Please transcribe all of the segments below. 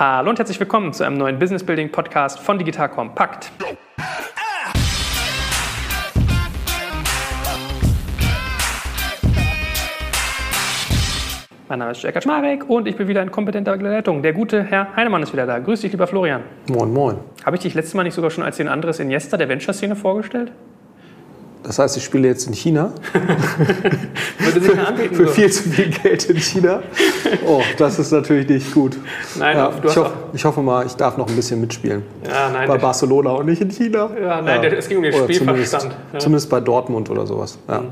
Hallo und herzlich willkommen zu einem neuen Business Building Podcast von Digital Kompakt. Mein Name ist Jörg Schmarek und ich bin wieder in kompetenter Begleitung. Der gute Herr Heinemann ist wieder da. Grüß dich, lieber Florian. Moin, moin. Habe ich dich letztes Mal nicht sogar schon als den Andres Iniesta der Venture-Szene vorgestellt? Das heißt, ich spiele jetzt in China. Würde sich anbieten, Für so. viel zu viel Geld in China. Oh, das ist natürlich nicht gut. Nein, ja, ich, hoffe, ich hoffe mal, ich darf noch ein bisschen mitspielen. Ja, nein, Bei Barcelona und nicht in China. Ja, nein, der- es ging um den Oder Spielverstand. Zumindest, Ja. zumindest bei Dortmund oder sowas. Ja.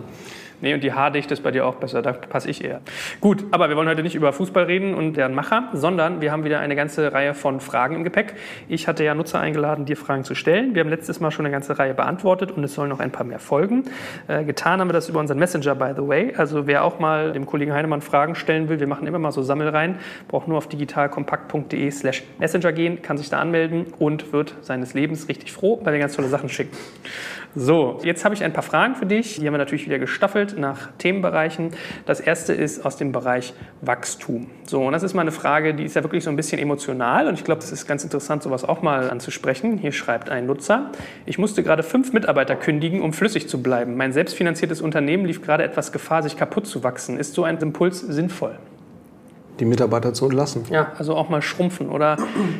Nee, und die Haardichte ist bei dir auch besser, da passe ich eher. Gut, aber wir wollen heute nicht über Fußball reden und deren Macher, sondern wir haben wieder eine ganze Reihe von Fragen im Gepäck. Ich hatte ja Nutzer eingeladen, dir Fragen zu stellen. Wir haben letztes Mal schon eine ganze Reihe beantwortet und es sollen noch ein paar mehr folgen. Äh, getan haben wir das über unseren Messenger, by the way. Also wer auch mal dem Kollegen Heinemann Fragen stellen will, wir machen immer mal so Sammelreihen, braucht nur auf digitalkompakt.de slash messenger gehen, kann sich da anmelden und wird seines Lebens richtig froh, weil wir ganz tolle Sachen schicken. So, jetzt habe ich ein paar Fragen für dich. Die haben wir natürlich wieder gestaffelt nach Themenbereichen. Das erste ist aus dem Bereich Wachstum. So, und das ist mal eine Frage, die ist ja wirklich so ein bisschen emotional und ich glaube, das ist ganz interessant, sowas auch mal anzusprechen. Hier schreibt ein Nutzer, ich musste gerade fünf Mitarbeiter kündigen, um flüssig zu bleiben. Mein selbstfinanziertes Unternehmen lief gerade etwas Gefahr, sich kaputt zu wachsen. Ist so ein Impuls sinnvoll? Die Mitarbeiter zu entlassen. Ja, also auch mal schrumpfen. Oder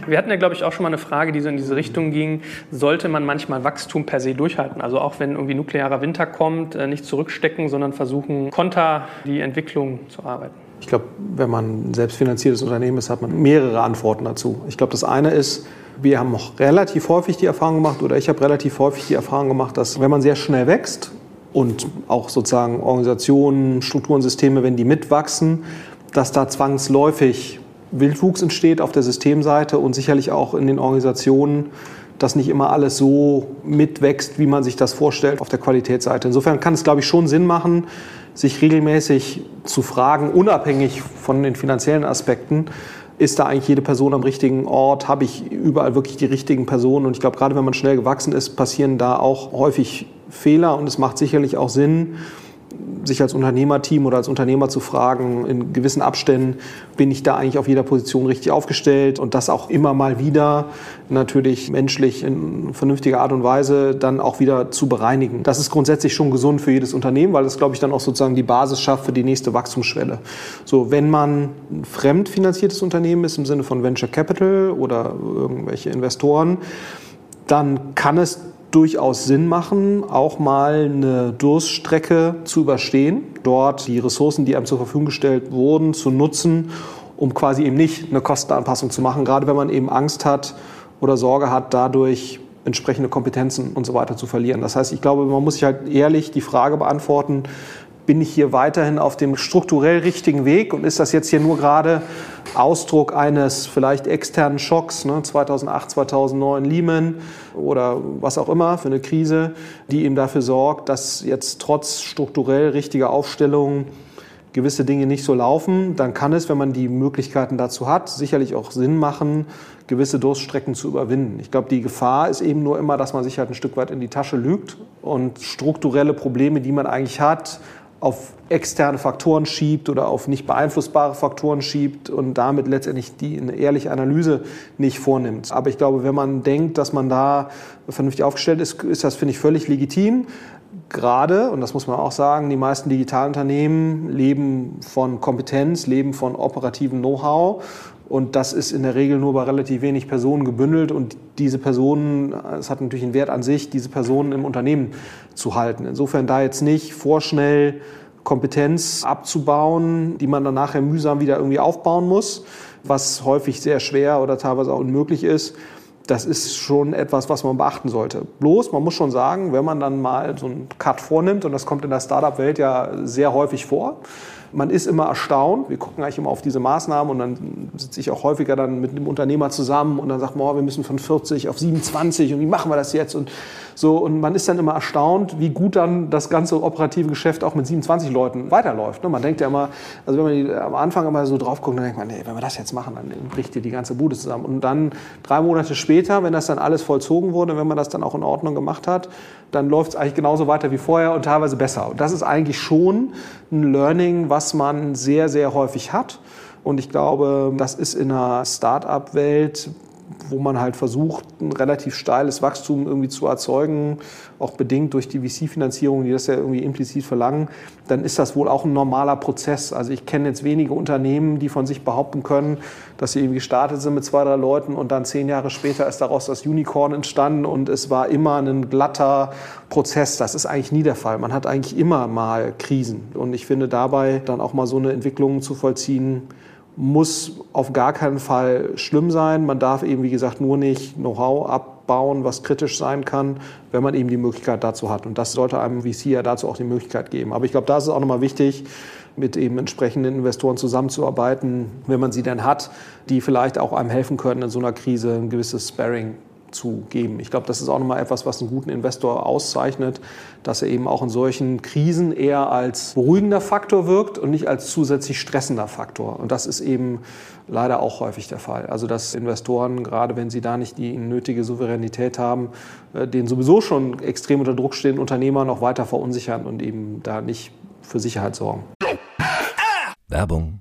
wir hatten ja, glaube ich, auch schon mal eine Frage, die so in diese Richtung ging, sollte man manchmal Wachstum per se durchhalten? Also auch wenn irgendwie nuklearer Winter kommt, äh, nicht zurückstecken, sondern versuchen, konter die Entwicklung zu arbeiten. Ich glaube, wenn man ein selbstfinanziertes Unternehmen ist, hat man mehrere Antworten dazu. Ich glaube, das eine ist, wir haben auch relativ häufig die Erfahrung gemacht, oder ich habe relativ häufig die Erfahrung gemacht, dass wenn man sehr schnell wächst und auch sozusagen Organisationen, Strukturen, Systeme, wenn die mitwachsen, dass da zwangsläufig Wildwuchs entsteht auf der Systemseite und sicherlich auch in den Organisationen, dass nicht immer alles so mitwächst, wie man sich das vorstellt auf der Qualitätsseite. Insofern kann es, glaube ich, schon Sinn machen, sich regelmäßig zu fragen, unabhängig von den finanziellen Aspekten, ist da eigentlich jede Person am richtigen Ort? Habe ich überall wirklich die richtigen Personen? Und ich glaube, gerade wenn man schnell gewachsen ist, passieren da auch häufig Fehler. Und es macht sicherlich auch Sinn, sich als Unternehmerteam oder als Unternehmer zu fragen, in gewissen Abständen, bin ich da eigentlich auf jeder Position richtig aufgestellt und das auch immer mal wieder natürlich menschlich in vernünftiger Art und Weise dann auch wieder zu bereinigen. Das ist grundsätzlich schon gesund für jedes Unternehmen, weil das, glaube ich, dann auch sozusagen die Basis schafft für die nächste Wachstumsschwelle. So, wenn man ein fremdfinanziertes Unternehmen ist, im Sinne von Venture Capital oder irgendwelche Investoren, dann kann es durchaus Sinn machen, auch mal eine Durststrecke zu überstehen, dort die Ressourcen, die einem zur Verfügung gestellt wurden, zu nutzen, um quasi eben nicht eine Kostenanpassung zu machen, gerade wenn man eben Angst hat oder Sorge hat, dadurch entsprechende Kompetenzen und so weiter zu verlieren. Das heißt, ich glaube, man muss sich halt ehrlich die Frage beantworten, bin ich hier weiterhin auf dem strukturell richtigen Weg und ist das jetzt hier nur gerade Ausdruck eines vielleicht externen Schocks, ne, 2008, 2009 Lehman oder was auch immer für eine Krise, die eben dafür sorgt, dass jetzt trotz strukturell richtiger Aufstellung gewisse Dinge nicht so laufen, dann kann es, wenn man die Möglichkeiten dazu hat, sicherlich auch Sinn machen, gewisse Durststrecken zu überwinden. Ich glaube, die Gefahr ist eben nur immer, dass man sich halt ein Stück weit in die Tasche lügt und strukturelle Probleme, die man eigentlich hat, auf externe Faktoren schiebt oder auf nicht beeinflussbare Faktoren schiebt und damit letztendlich die eine ehrliche Analyse nicht vornimmt. Aber ich glaube, wenn man denkt, dass man da vernünftig aufgestellt ist, ist das, finde ich, völlig legitim. Gerade, und das muss man auch sagen, die meisten Digitalunternehmen leben von Kompetenz, leben von operativem Know-how. Und das ist in der Regel nur bei relativ wenig Personen gebündelt. Und diese Personen, es hat natürlich einen Wert an sich, diese Personen im Unternehmen zu halten. Insofern da jetzt nicht vorschnell Kompetenz abzubauen, die man dann nachher mühsam wieder irgendwie aufbauen muss, was häufig sehr schwer oder teilweise auch unmöglich ist. Das ist schon etwas, was man beachten sollte. Bloß, man muss schon sagen, wenn man dann mal so einen Cut vornimmt, und das kommt in der Startup-Welt ja sehr häufig vor, man ist immer erstaunt. Wir gucken eigentlich immer auf diese Maßnahmen und dann sitze ich auch häufiger dann mit einem Unternehmer zusammen und dann sagt man, oh, wir müssen von 40 auf 27 und wie machen wir das jetzt? Und so, und man ist dann immer erstaunt, wie gut dann das ganze operative Geschäft auch mit 27 Leuten weiterläuft. ne? Man denkt ja immer, also wenn man am Anfang immer so drauf guckt, dann denkt man, nee, wenn wir das jetzt machen, dann bricht dir die ganze Bude zusammen. Und dann drei Monate später, wenn das dann alles vollzogen wurde, wenn man das dann auch in Ordnung gemacht hat, dann läuft es eigentlich genauso weiter wie vorher und teilweise besser. Und das ist eigentlich schon ein Learning, was man sehr, sehr häufig hat. Und ich glaube, das ist in einer Start-up-Welt wo man halt versucht, ein relativ steiles Wachstum irgendwie zu erzeugen, auch bedingt durch die VC-Finanzierung, die das ja irgendwie implizit verlangen, dann ist das wohl auch ein normaler Prozess. Also ich kenne jetzt wenige Unternehmen, die von sich behaupten können, dass sie irgendwie gestartet sind mit zwei, drei Leuten und dann zehn Jahre später ist daraus das Unicorn entstanden und es war immer ein glatter Prozess. Das ist eigentlich nie der Fall. Man hat eigentlich immer mal Krisen. Und ich finde dabei dann auch mal so eine Entwicklung zu vollziehen, muss auf gar keinen Fall schlimm sein. Man darf eben, wie gesagt, nur nicht Know-how abbauen, was kritisch sein kann, wenn man eben die Möglichkeit dazu hat. Und das sollte einem VC ja dazu auch die Möglichkeit geben. Aber ich glaube, da ist es auch nochmal wichtig, mit eben entsprechenden Investoren zusammenzuarbeiten, wenn man sie denn hat, die vielleicht auch einem helfen können, in so einer Krise ein gewisses Sparring zu geben. Ich glaube, das ist auch nochmal etwas, was einen guten Investor auszeichnet, dass er eben auch in solchen Krisen eher als beruhigender Faktor wirkt und nicht als zusätzlich stressender Faktor. Und das ist eben leider auch häufig der Fall. Also dass Investoren, gerade wenn sie da nicht die nötige Souveränität haben, äh, den sowieso schon extrem unter Druck stehenden Unternehmer noch weiter verunsichern und eben da nicht für Sicherheit sorgen. Werbung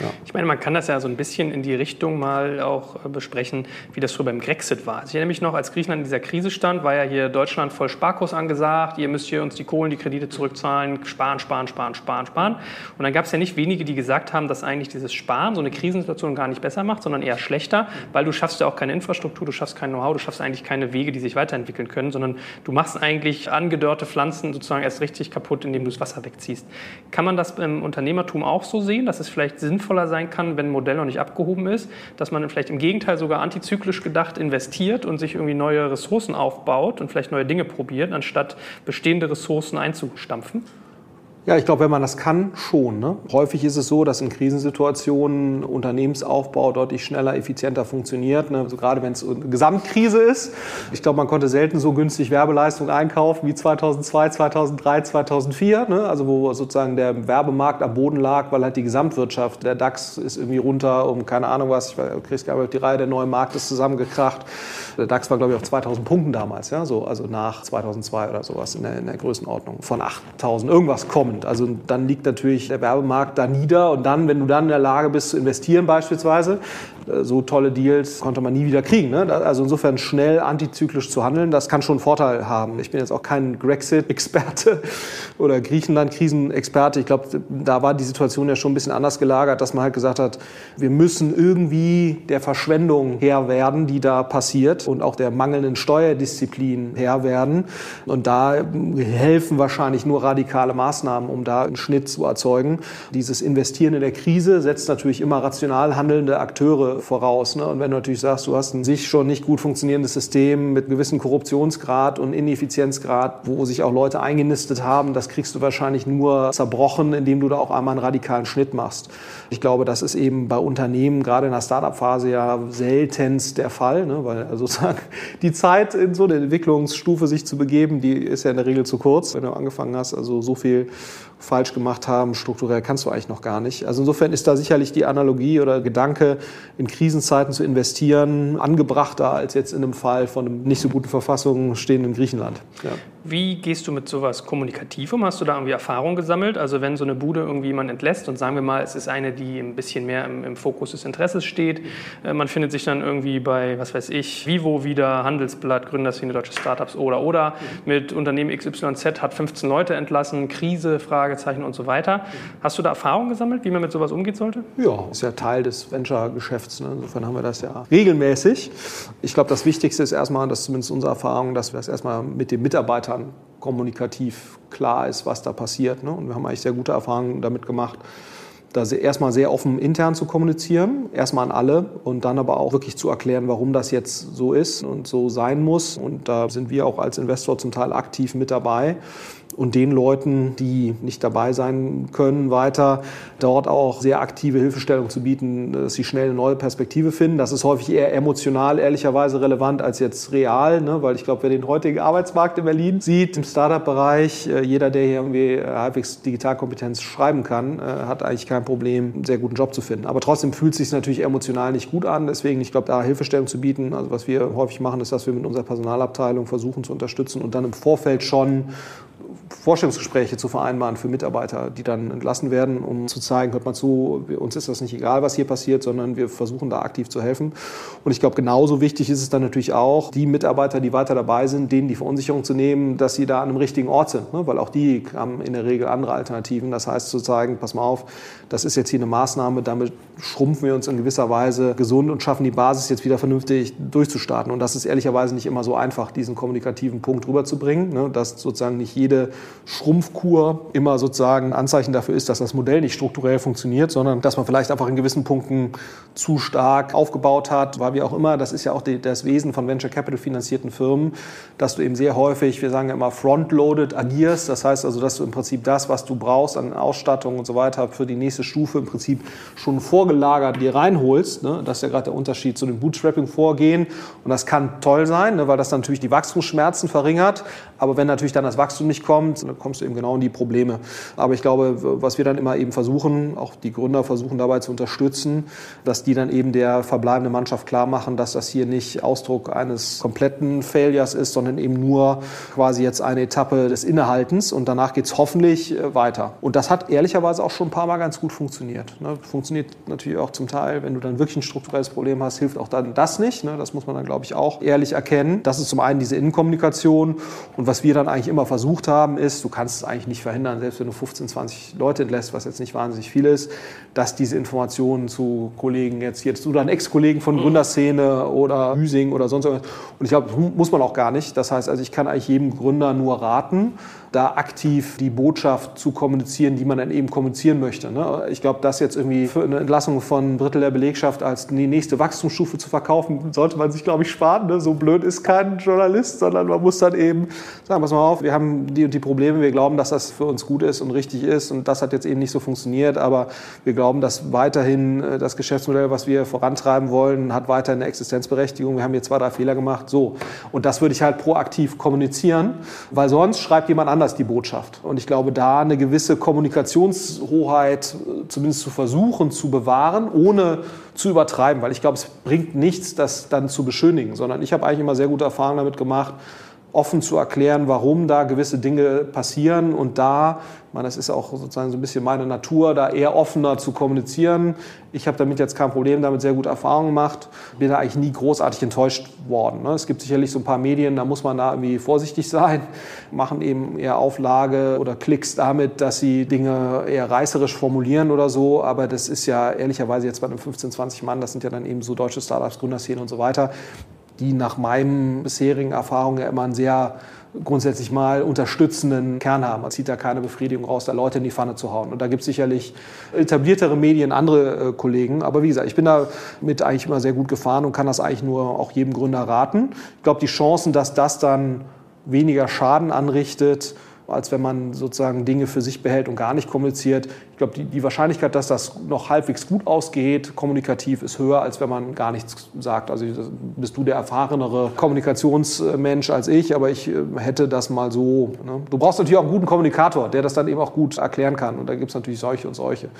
Ja. Ich meine, man kann das ja so ein bisschen in die Richtung mal auch äh, besprechen, wie das früher beim Grexit war. Also ich erinnere mich noch, als Griechenland in dieser Krise stand, war ja hier Deutschland voll Sparkurs angesagt, ihr müsst hier uns die Kohlen, die Kredite zurückzahlen, sparen, sparen, sparen, sparen, sparen. Und dann gab es ja nicht wenige, die gesagt haben, dass eigentlich dieses Sparen so eine Krisensituation gar nicht besser macht, sondern eher schlechter, weil du schaffst ja auch keine Infrastruktur, du schaffst kein Know-how, du schaffst eigentlich keine Wege, die sich weiterentwickeln können, sondern du machst eigentlich angedörrte Pflanzen sozusagen erst richtig kaputt, indem du das Wasser wegziehst. Kann man das im Unternehmertum auch so sehen, dass es vielleicht sinnvoll sinnvoller sein kann, wenn ein Modell noch nicht abgehoben ist, dass man vielleicht im Gegenteil sogar antizyklisch gedacht investiert und sich irgendwie neue Ressourcen aufbaut und vielleicht neue Dinge probiert, anstatt bestehende Ressourcen einzustampfen? Ja, ich glaube, wenn man das kann, schon. Ne? Häufig ist es so, dass in Krisensituationen Unternehmensaufbau deutlich schneller, effizienter funktioniert. Ne? Also gerade wenn es eine Gesamtkrise ist. Ich glaube, man konnte selten so günstig Werbeleistung einkaufen wie 2002, 2003, 2004. Ne? Also wo sozusagen der Werbemarkt am Boden lag, weil halt die Gesamtwirtschaft, der DAX ist irgendwie runter um keine Ahnung was. Ich krieg's glaube die Reihe der neuen Markt ist zusammengekracht. Der DAX war glaube ich auf 2000 Punkten damals, ja, so also nach 2002 oder sowas in der, in der Größenordnung von 8000 irgendwas kommen kommend. Also dann liegt natürlich der Werbemarkt da nieder und dann, wenn du dann in der Lage bist zu investieren beispielsweise, so tolle Deals konnte man nie wieder kriegen. Ne? Also insofern schnell antizyklisch zu handeln, das kann schon einen Vorteil haben. Ich bin jetzt auch kein Grexit-Experte oder Griechenland-Krisenexperte. Ich glaube, da war die Situation ja schon ein bisschen anders gelagert, dass man halt gesagt hat, wir müssen irgendwie der Verschwendung Herr werden, die da passiert und auch der mangelnden Steuerdisziplin Herr werden. Und da helfen wahrscheinlich nur radikale Maßnahmen, um da einen Schnitt zu erzeugen. Dieses Investieren in der Krise setzt natürlich immer rational handelnde Akteure voraus. Ne? Und wenn du natürlich sagst, du hast ein sich schon nicht gut funktionierendes System mit gewissem Korruptionsgrad und Ineffizienzgrad, wo sich auch Leute eingenistet haben, das kriegst du wahrscheinlich nur zerbrochen, indem du da auch einmal einen radikalen Schnitt machst. Ich glaube, das ist eben bei Unternehmen, gerade in der Startup-Phase, ja seltenst der Fall, ne? weil sozusagen die Zeit in so eine Entwicklungsstufe sich zu begeben, die ist ja in der Regel zu kurz, wenn du angefangen hast. Also so viel falsch gemacht haben, strukturell kannst du eigentlich noch gar nicht. Also insofern ist da sicherlich die Analogie oder Gedanke, in Krisenzeiten zu investieren, angebrachter als jetzt in einem Fall von einem nicht so guten Verfassung stehenden Griechenland. Ja. Wie gehst du mit sowas kommunikativ um? Hast du da irgendwie Erfahrung gesammelt? Also wenn so eine Bude irgendwie jemand entlässt und sagen wir mal, es ist eine, die ein bisschen mehr im, im Fokus des Interesses steht, äh, man findet sich dann irgendwie bei, was weiß ich, Vivo wieder, Handelsblatt, Gründerszene, deutsche Startups oder oder mit Unternehmen XYZ hat 15 Leute entlassen, Krise, Fragezeichen und so weiter. Hast du da Erfahrung gesammelt, wie man mit sowas umgehen sollte? Ja, ist ja Teil des Venture-Geschäfts. Ne? Insofern haben wir das ja regelmäßig. Ich glaube, das Wichtigste ist erstmal, dass zumindest unsere Erfahrung, dass wir das erstmal mit den Mitarbeitern Mitarbeitern kommunikativ klar ist, was da passiert. Ne? Und wir haben eigentlich sehr gute Erfahrungen damit gemacht, da erstmal sehr offen intern zu kommunizieren, erstmal an alle und dann aber auch wirklich zu erklären, warum das jetzt so ist und so sein muss. Und da sind wir auch als Investor zum Teil aktiv mit dabei und den Leuten, die nicht dabei sein können, weiter dort auch sehr aktive Hilfestellung zu bieten, dass sie schnell eine neue Perspektive finden. Das ist häufig eher emotional, ehrlicherweise relevant als jetzt real, ne? weil ich glaube, wer den heutigen Arbeitsmarkt in Berlin sieht, im Startup-Bereich, äh, jeder, der hier irgendwie äh, halbwegs Digitalkompetenz schreiben kann, äh, hat eigentlich kein Problem, einen sehr guten Job zu finden. Aber trotzdem fühlt es sich natürlich emotional nicht gut an. Deswegen, ich glaube, da Hilfestellung zu bieten, also was wir häufig machen, ist, dass wir mit unserer Personalabteilung versuchen zu unterstützen und dann im Vorfeld schon Vorstellungsgespräche zu vereinbaren für Mitarbeiter, die dann entlassen werden, um zu zeigen, hört mal zu, uns ist das nicht egal, was hier passiert, sondern wir versuchen da aktiv zu helfen. Und ich glaube, genauso wichtig ist es dann natürlich auch, die Mitarbeiter, die weiter dabei sind, denen die Verunsicherung zu nehmen, dass sie da an einem richtigen Ort sind, ne? weil auch die haben in der Regel andere Alternativen. Das heißt zu zeigen, pass mal auf, das ist jetzt hier eine Maßnahme, damit schrumpfen wir uns in gewisser Weise gesund und schaffen die Basis jetzt wieder vernünftig durchzustarten. Und das ist ehrlicherweise nicht immer so einfach, diesen kommunikativen Punkt rüberzubringen, ne? dass sozusagen nicht jede Schrumpfkur immer sozusagen ein Anzeichen dafür ist, dass das Modell nicht strukturell funktioniert, sondern dass man vielleicht einfach in gewissen Punkten zu stark aufgebaut hat, weil wie auch immer, das ist ja auch die, das Wesen von Venture Capital finanzierten Firmen, dass du eben sehr häufig, wir sagen ja immer frontloaded agierst, das heißt also, dass du im Prinzip das, was du brauchst an Ausstattung und so weiter für die nächste Stufe im Prinzip schon vorgelagert dir reinholst. Ne? Das ist ja gerade der Unterschied zu dem Bootstrapping-Vorgehen und das kann toll sein, ne? weil das natürlich die Wachstumsschmerzen verringert, aber wenn natürlich dann das Wachstum nicht kommt, kommt, dann kommst du eben genau in die Probleme. Aber ich glaube, was wir dann immer eben versuchen, auch die Gründer versuchen dabei zu unterstützen, dass die dann eben der verbleibenden Mannschaft klar machen, dass das hier nicht Ausdruck eines kompletten Failures ist, sondern eben nur quasi jetzt eine Etappe des Innehaltens und danach geht es hoffentlich äh, weiter. Und das hat ehrlicherweise auch schon ein paar Mal ganz gut funktioniert. Ne? Funktioniert natürlich auch zum Teil, wenn du dann wirklich ein strukturelles Problem hast, hilft auch dann das nicht. Ne? Das muss man dann, glaube ich, auch ehrlich erkennen. Das ist zum einen diese Innenkommunikation und was wir dann eigentlich immer versucht haben, ist, du kannst es eigentlich nicht verhindern, selbst wenn du 15, 20 Leute entlässt, was jetzt nicht wahnsinnig viel ist, dass diese Informationen zu Kollegen jetzt, jetzt oder Ex-Kollegen von Gründerszene oder Müsing oder sonst irgendwas. Und ich glaube, muss man auch gar nicht. Das heißt, also ich kann eigentlich jedem Gründer nur raten, da aktiv die Botschaft zu kommunizieren, die man dann eben kommunizieren möchte. Ne? Ich glaube, das jetzt irgendwie für eine Entlassung von ein Drittel der Belegschaft als die nächste Wachstumsstufe zu verkaufen, sollte man sich, glaube ich, sparen. Ne? So blöd ist kein Journalist, sondern man muss dann eben sagen, pass mal auf, wir haben die und die Probleme, wir glauben, dass das für uns gut ist und richtig ist und das hat jetzt eben nicht so funktioniert, aber wir glauben, dass weiterhin äh, das Geschäftsmodell, was wir vorantreiben wollen, hat weiter eine Existenzberechtigung. Wir haben hier zwei, drei Fehler gemacht, so. Und das würde ich halt proaktiv kommunizieren, weil sonst schreibt jemand anders anders die Botschaft. Und ich glaube, da eine gewisse Kommunikationshoheit äh, zumindest zu versuchen zu bewahren, ohne zu übertreiben, weil ich glaube, es bringt nichts, das dann zu beschönigen, sondern ich habe eigentlich immer sehr gute Erfahrungen damit gemacht, offen zu erklären, warum da gewisse Dinge passieren und da, meine, das ist auch sozusagen so ein bisschen meine Natur, da eher offener zu kommunizieren. Ich habe damit jetzt kein Problem, damit sehr gute Erfahrungen gemacht, bin da eigentlich nie großartig enttäuscht worden. Ne? Es gibt sicherlich so ein paar Medien, da muss man da irgendwie vorsichtig sein, machen eben eher Auflage oder Klicks damit, dass sie Dinge eher reißerisch formulieren oder so, aber das ist ja ehrlicherweise jetzt bei einem 15, 20 Mann, das sind ja dann eben so deutsche Startups, Gründerszene und so weiter, die nach meinen bisherigen Erfahrungen ja immer einen sehr grundsätzlich mal unterstützenden Kern haben. Man zieht da keine Befriedigung raus, da Leute in die Pfanne zu hauen. Und da gibt es sicherlich etabliertere Medien, andere äh, Kollegen. Aber wie gesagt, ich bin da mit eigentlich immer sehr gut gefahren und kann das eigentlich nur auch jedem Gründer raten. Ich glaube, die Chancen, dass das dann weniger Schaden anrichtet, als wenn man sozusagen Dinge für sich behält und gar nicht kommuniziert. Glaube, die, die Wahrscheinlichkeit, dass das noch halbwegs gut ausgeht, kommunikativ, ist höher, als wenn man gar nichts sagt. Also bist du der erfahrenere Kommunikationsmensch als ich, aber ich äh, hätte das mal so. Ne? Du brauchst natürlich auch einen guten Kommunikator, der das dann eben auch gut erklären kann. Und da gibt es natürlich solche und solche.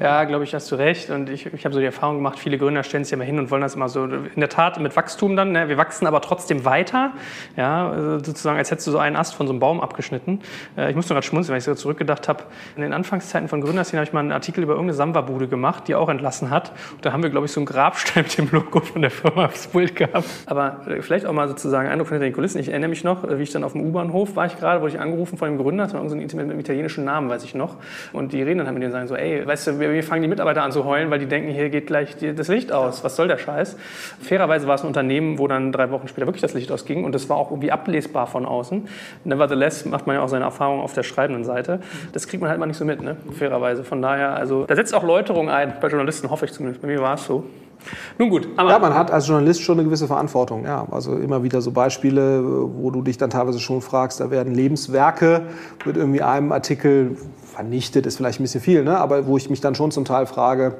Ja, glaube ich, hast du recht. Und ich, ich habe so die Erfahrung gemacht, viele Gründer stellen sich immer hin und wollen das immer so, in der Tat mit Wachstum dann, ne? wir wachsen aber trotzdem weiter. Ja, sozusagen, als hättest du so einen Ast von so einem Baum abgeschnitten. Äh, ich musste gerade schmunzeln, weil ich so zurückgedacht habe. In den Anfangszeiten von Gründerszene habe ich mal einen Artikel über irgendeine Samba-Bude gemacht, die auch entlassen hat. Und da haben wir, glaube ich, so einen Grabstein mit dem Logo von der Firma aufs Pult gehabt. Aber äh, vielleicht auch mal sozusagen Eindruck von den Kulissen. Ich erinnere mich noch, äh, wie ich dann auf dem U-Bahnhof war ich gerade, wurde ich angerufen von dem Gründer, das war so ein mit einem italienischen Namen, weiß ich noch. Und die reden dann halt mit denen und sagen so, ey, weißt du, wir fangen die Mitarbeiter an zu heulen, weil die denken, hier geht gleich das Licht aus. Was soll der Scheiß? Fairerweise war es ein Unternehmen, wo dann drei Wochen später wirklich das Licht ausging und das war auch irgendwie ablesbar von außen. Nevertheless macht man ja auch seine Erfahrungen auf der schreibenden Seite. Das kriegt man halt mal nicht so mit, ne? fairerweise. Von daher, also da setzt auch Läuterung ein, bei Journalisten hoffe ich zumindest. Bei mir war es so. Nun gut. Aber ja, man hat als Journalist schon eine gewisse Verantwortung. Ja, also immer wieder so Beispiele, wo du dich dann teilweise schon fragst, da werden Lebenswerke mit irgendwie einem Artikel vernichtet, ist vielleicht ein bisschen viel, ne? aber wo ich mich dann schon zum Teil frage,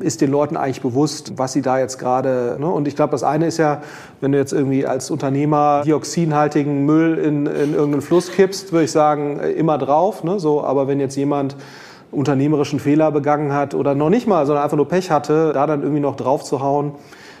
ist den Leuten eigentlich bewusst, was sie da jetzt gerade. Ne? Und ich glaube, das eine ist ja, wenn du jetzt irgendwie als Unternehmer dioxinhaltigen Müll in, in irgendeinen Fluss kippst, würde ich sagen, immer drauf. Ne? So, aber wenn jetzt jemand unternehmerischen Fehler begangen hat oder noch nicht mal, sondern einfach nur Pech hatte, da dann irgendwie noch drauf zu hauen,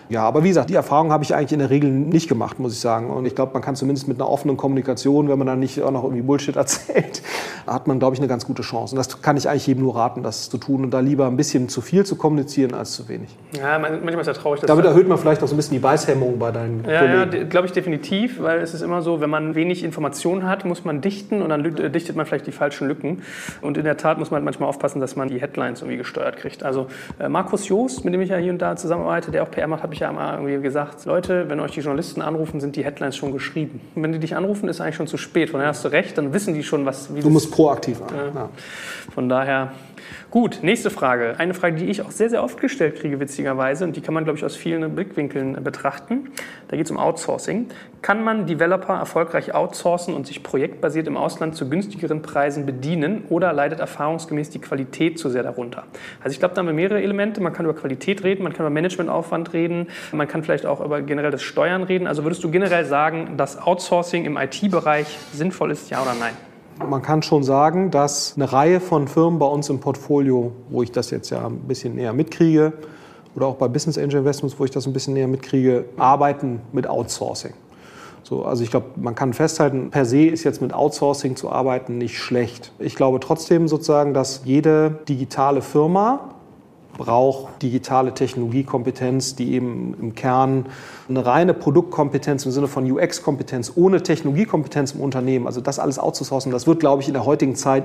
ja, aber wie gesagt, die Erfahrung habe ich eigentlich in der Regel nicht gemacht, muss ich sagen. Und ich glaube, man kann zumindest mit einer offenen Kommunikation, wenn man dann nicht auch noch irgendwie Bullshit erzählt, hat man, glaube ich, eine ganz gute Chance. Und das kann ich eigentlich jedem nur raten, das zu tun und da lieber ein bisschen zu viel zu kommunizieren als zu wenig. Ja, manchmal ist ja traurig. Damit erhöht man vielleicht auch so ein bisschen die Beißhemmung bei deinen ja, Kollegen. Ja, glaube ich definitiv, weil es ist immer so, wenn man wenig Informationen hat, muss man dichten und dann dichtet man vielleicht die falschen Lücken. Und in der Tat muss man manchmal aufpassen, dass man die Headlines irgendwie gesteuert kriegt. Also äh, Markus Joost, mit dem ich ja hier und da zusammenarbeite, der auch PR macht, habe ich ja mal irgendwie gesagt, Leute, wenn euch die Journalisten anrufen, sind die Headlines schon geschrieben. Und wenn die dich anrufen, ist eigentlich schon zu spät. Von daher hast du recht, dann wissen die schon, was... Wie du musst proaktiv sein. Ja. Von daher Gut, nächste Frage. Eine Frage, die ich auch sehr, sehr oft gestellt kriege, witzigerweise, und die kann man, glaube ich, aus vielen Blickwinkeln betrachten. Da geht es um Outsourcing. Kann man Developer erfolgreich outsourcen und sich projektbasiert im Ausland zu günstigeren Preisen bedienen oder leidet erfahrungsgemäß die Qualität zu sehr darunter? Also ich glaube, da haben wir mehrere Elemente. Man kann über Qualität reden, man kann über Managementaufwand reden, man kann vielleicht auch über generell das Steuern reden. Also würdest du generell sagen, dass Outsourcing im IT-Bereich sinnvoll ist, ja oder nein? Man kann schon sagen, dass eine Reihe von Firmen bei uns im Portfolio, wo ich das jetzt ja ein bisschen näher mitkriege, oder auch bei Business Angel Investments, wo ich das ein bisschen näher mitkriege, arbeiten mit Outsourcing. So, also ich glaube, man kann festhalten, per se ist jetzt mit Outsourcing zu arbeiten nicht schlecht. Ich glaube trotzdem sozusagen, dass jede digitale Firma braucht digitale Technologiekompetenz, die eben im Kern eine reine Produktkompetenz im Sinne von UX-Kompetenz ohne Technologiekompetenz im Unternehmen, also das alles outzusourcen, das wird, glaube ich, in der heutigen Zeit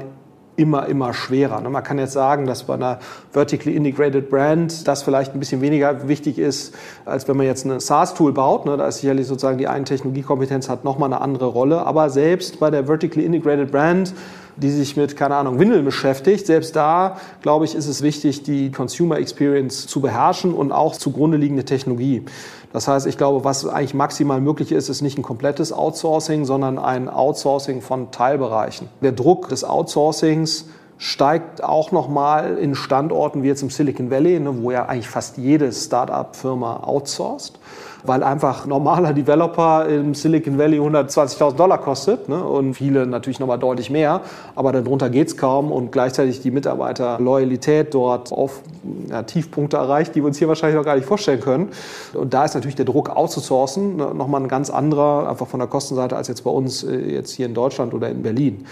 immer, immer schwerer. Ne? Man kann jetzt sagen, dass bei einer Vertically Integrated Brand das vielleicht ein bisschen weniger wichtig ist, als wenn man jetzt ein SaaS-Tool baut. Ne? Da ist sicherlich sozusagen die eine Technologiekompetenz hat nochmal eine andere Rolle. Aber selbst bei der Vertically Integrated Brand die sich mit, keine Ahnung, Windeln beschäftigt. Selbst da, glaube ich, ist es wichtig, die Consumer Experience zu beherrschen und auch zugrunde liegende Technologie. Das heißt, ich glaube, was eigentlich maximal möglich ist, ist nicht ein komplettes Outsourcing, sondern ein Outsourcing von Teilbereichen. Der Druck des Outsourcings steigt auch nochmal in Standorten wie jetzt im Silicon Valley, ne, wo ja eigentlich fast jede Start-up-Firma outsourced weil einfach normaler Developer im Silicon Valley 120.000 Dollar kostet ne? und viele natürlich nochmal deutlich mehr, aber darunter geht es kaum und gleichzeitig die Mitarbeiterloyalität dort auf ja, Tiefpunkte erreicht, die wir uns hier wahrscheinlich noch gar nicht vorstellen können. Und da ist natürlich der Druck auszusourcen ne, nochmal ein ganz anderer, einfach von der Kostenseite als jetzt bei uns äh, jetzt hier in Deutschland oder in Berlin.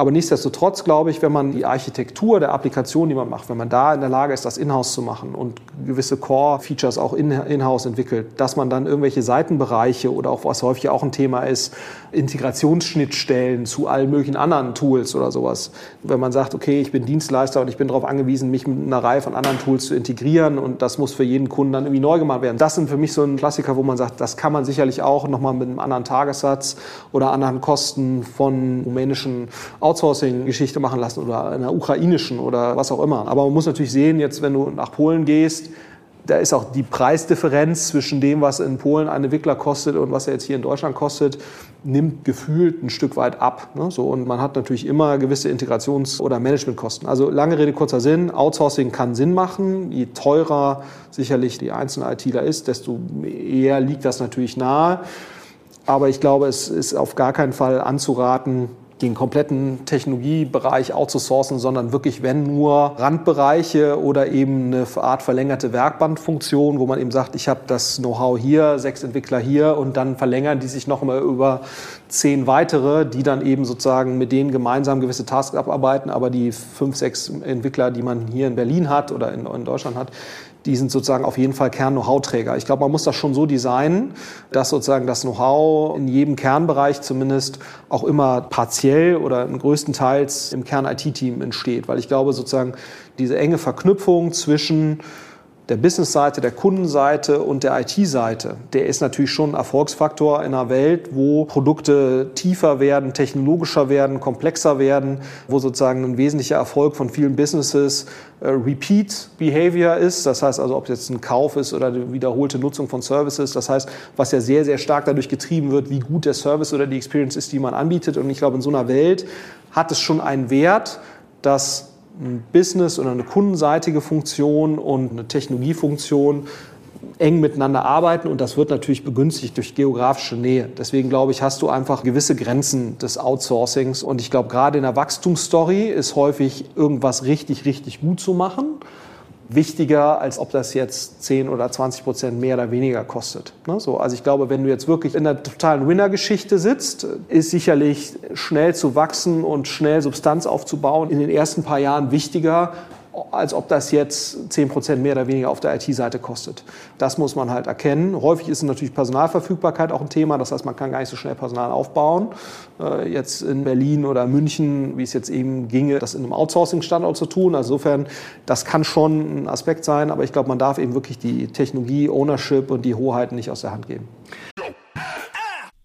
Aber nichtsdestotrotz glaube ich, wenn man die Architektur der Applikation, die man macht, wenn man da in der Lage ist, das in-house zu machen und gewisse Core-Features auch in-house entwickelt, dass man dann irgendwelche Seitenbereiche oder auch was häufig auch ein Thema ist, Integrationsschnittstellen zu allen möglichen anderen Tools oder sowas. Wenn man sagt, okay, ich bin Dienstleister und ich bin darauf angewiesen, mich mit einer Reihe von anderen Tools zu integrieren und das muss für jeden Kunden dann irgendwie neu gemacht werden. Das sind für mich so ein Klassiker, wo man sagt, das kann man sicherlich auch nochmal mit einem anderen Tagessatz oder anderen Kosten von rumänischen Outsourcing-Geschichte machen lassen oder einer ukrainischen oder was auch immer. Aber man muss natürlich sehen, jetzt wenn du nach Polen gehst, da ist auch die Preisdifferenz zwischen dem, was in Polen ein Entwickler kostet und was er jetzt hier in Deutschland kostet, nimmt gefühlt ein Stück weit ab. Ne? So, und man hat natürlich immer gewisse Integrations- oder Managementkosten. Also lange Rede, kurzer Sinn, Outsourcing kann Sinn machen. Je teurer sicherlich die einzelne ITler ist, desto eher liegt das natürlich nahe. Aber ich glaube, es ist auf gar keinen Fall anzuraten, den kompletten Technologiebereich outzusourcen, sondern wirklich, wenn nur Randbereiche oder eben eine Art verlängerte Werkbandfunktion, wo man eben sagt, ich habe das Know-how hier, sechs Entwickler hier und dann verlängern die sich noch mal über zehn weitere, die dann eben sozusagen mit denen gemeinsam gewisse Tasks abarbeiten, aber die fünf, sechs Entwickler, die man hier in Berlin hat oder in, in Deutschland hat, die sind sozusagen auf jeden Fall Kern-Know-how-Träger. Ich glaube, man muss das schon so designen, dass sozusagen das Know-how in jedem Kernbereich zumindest auch immer partiell oder größtenteils im Kern-IT-Team entsteht. Weil ich glaube, sozusagen diese enge Verknüpfung zwischen der Business-Seite, der Kundenseite und der IT-Seite, der ist natürlich schon ein Erfolgsfaktor in einer Welt, wo Produkte tiefer werden, technologischer werden, komplexer werden, wo sozusagen ein wesentlicher Erfolg von vielen Businesses äh, Repeat Behavior ist. Das heißt also, ob es jetzt ein Kauf ist oder die wiederholte Nutzung von Services. Das heißt, was ja sehr, sehr stark dadurch getrieben wird, wie gut der Service oder die Experience ist, die man anbietet. Und ich glaube, in so einer Welt hat es schon einen Wert, dass Business oder eine kundenseitige Funktion und eine Technologiefunktion eng miteinander arbeiten und das wird natürlich begünstigt durch geografische Nähe. Deswegen glaube ich, hast du einfach gewisse Grenzen des Outsourcings und ich glaube, gerade in der Wachstumsstory ist häufig irgendwas richtig, richtig gut zu machen wichtiger, als ob das jetzt 10 oder 20 Prozent mehr oder weniger kostet. Ne? So, also ich glaube, wenn du jetzt wirklich in der totalen Winner-Geschichte sitzt, ist sicherlich schnell zu wachsen und schnell Substanz aufzubauen in den ersten paar Jahren wichtiger, als ob das jetzt 10 Prozent mehr oder weniger auf der IT-Seite kostet. Das muss man halt erkennen. Häufig ist natürlich Personalverfügbarkeit auch ein Thema. Das heißt, man kann gar nicht so schnell Personal aufbauen. Äh, jetzt in Berlin oder München, wie es jetzt eben ginge, das in einem Outsourcing-Standort zu tun. Also insofern, das kann schon ein Aspekt sein. Aber ich glaube, man darf eben wirklich die Technologie, Ownership und die Hoheiten nicht aus der Hand geben.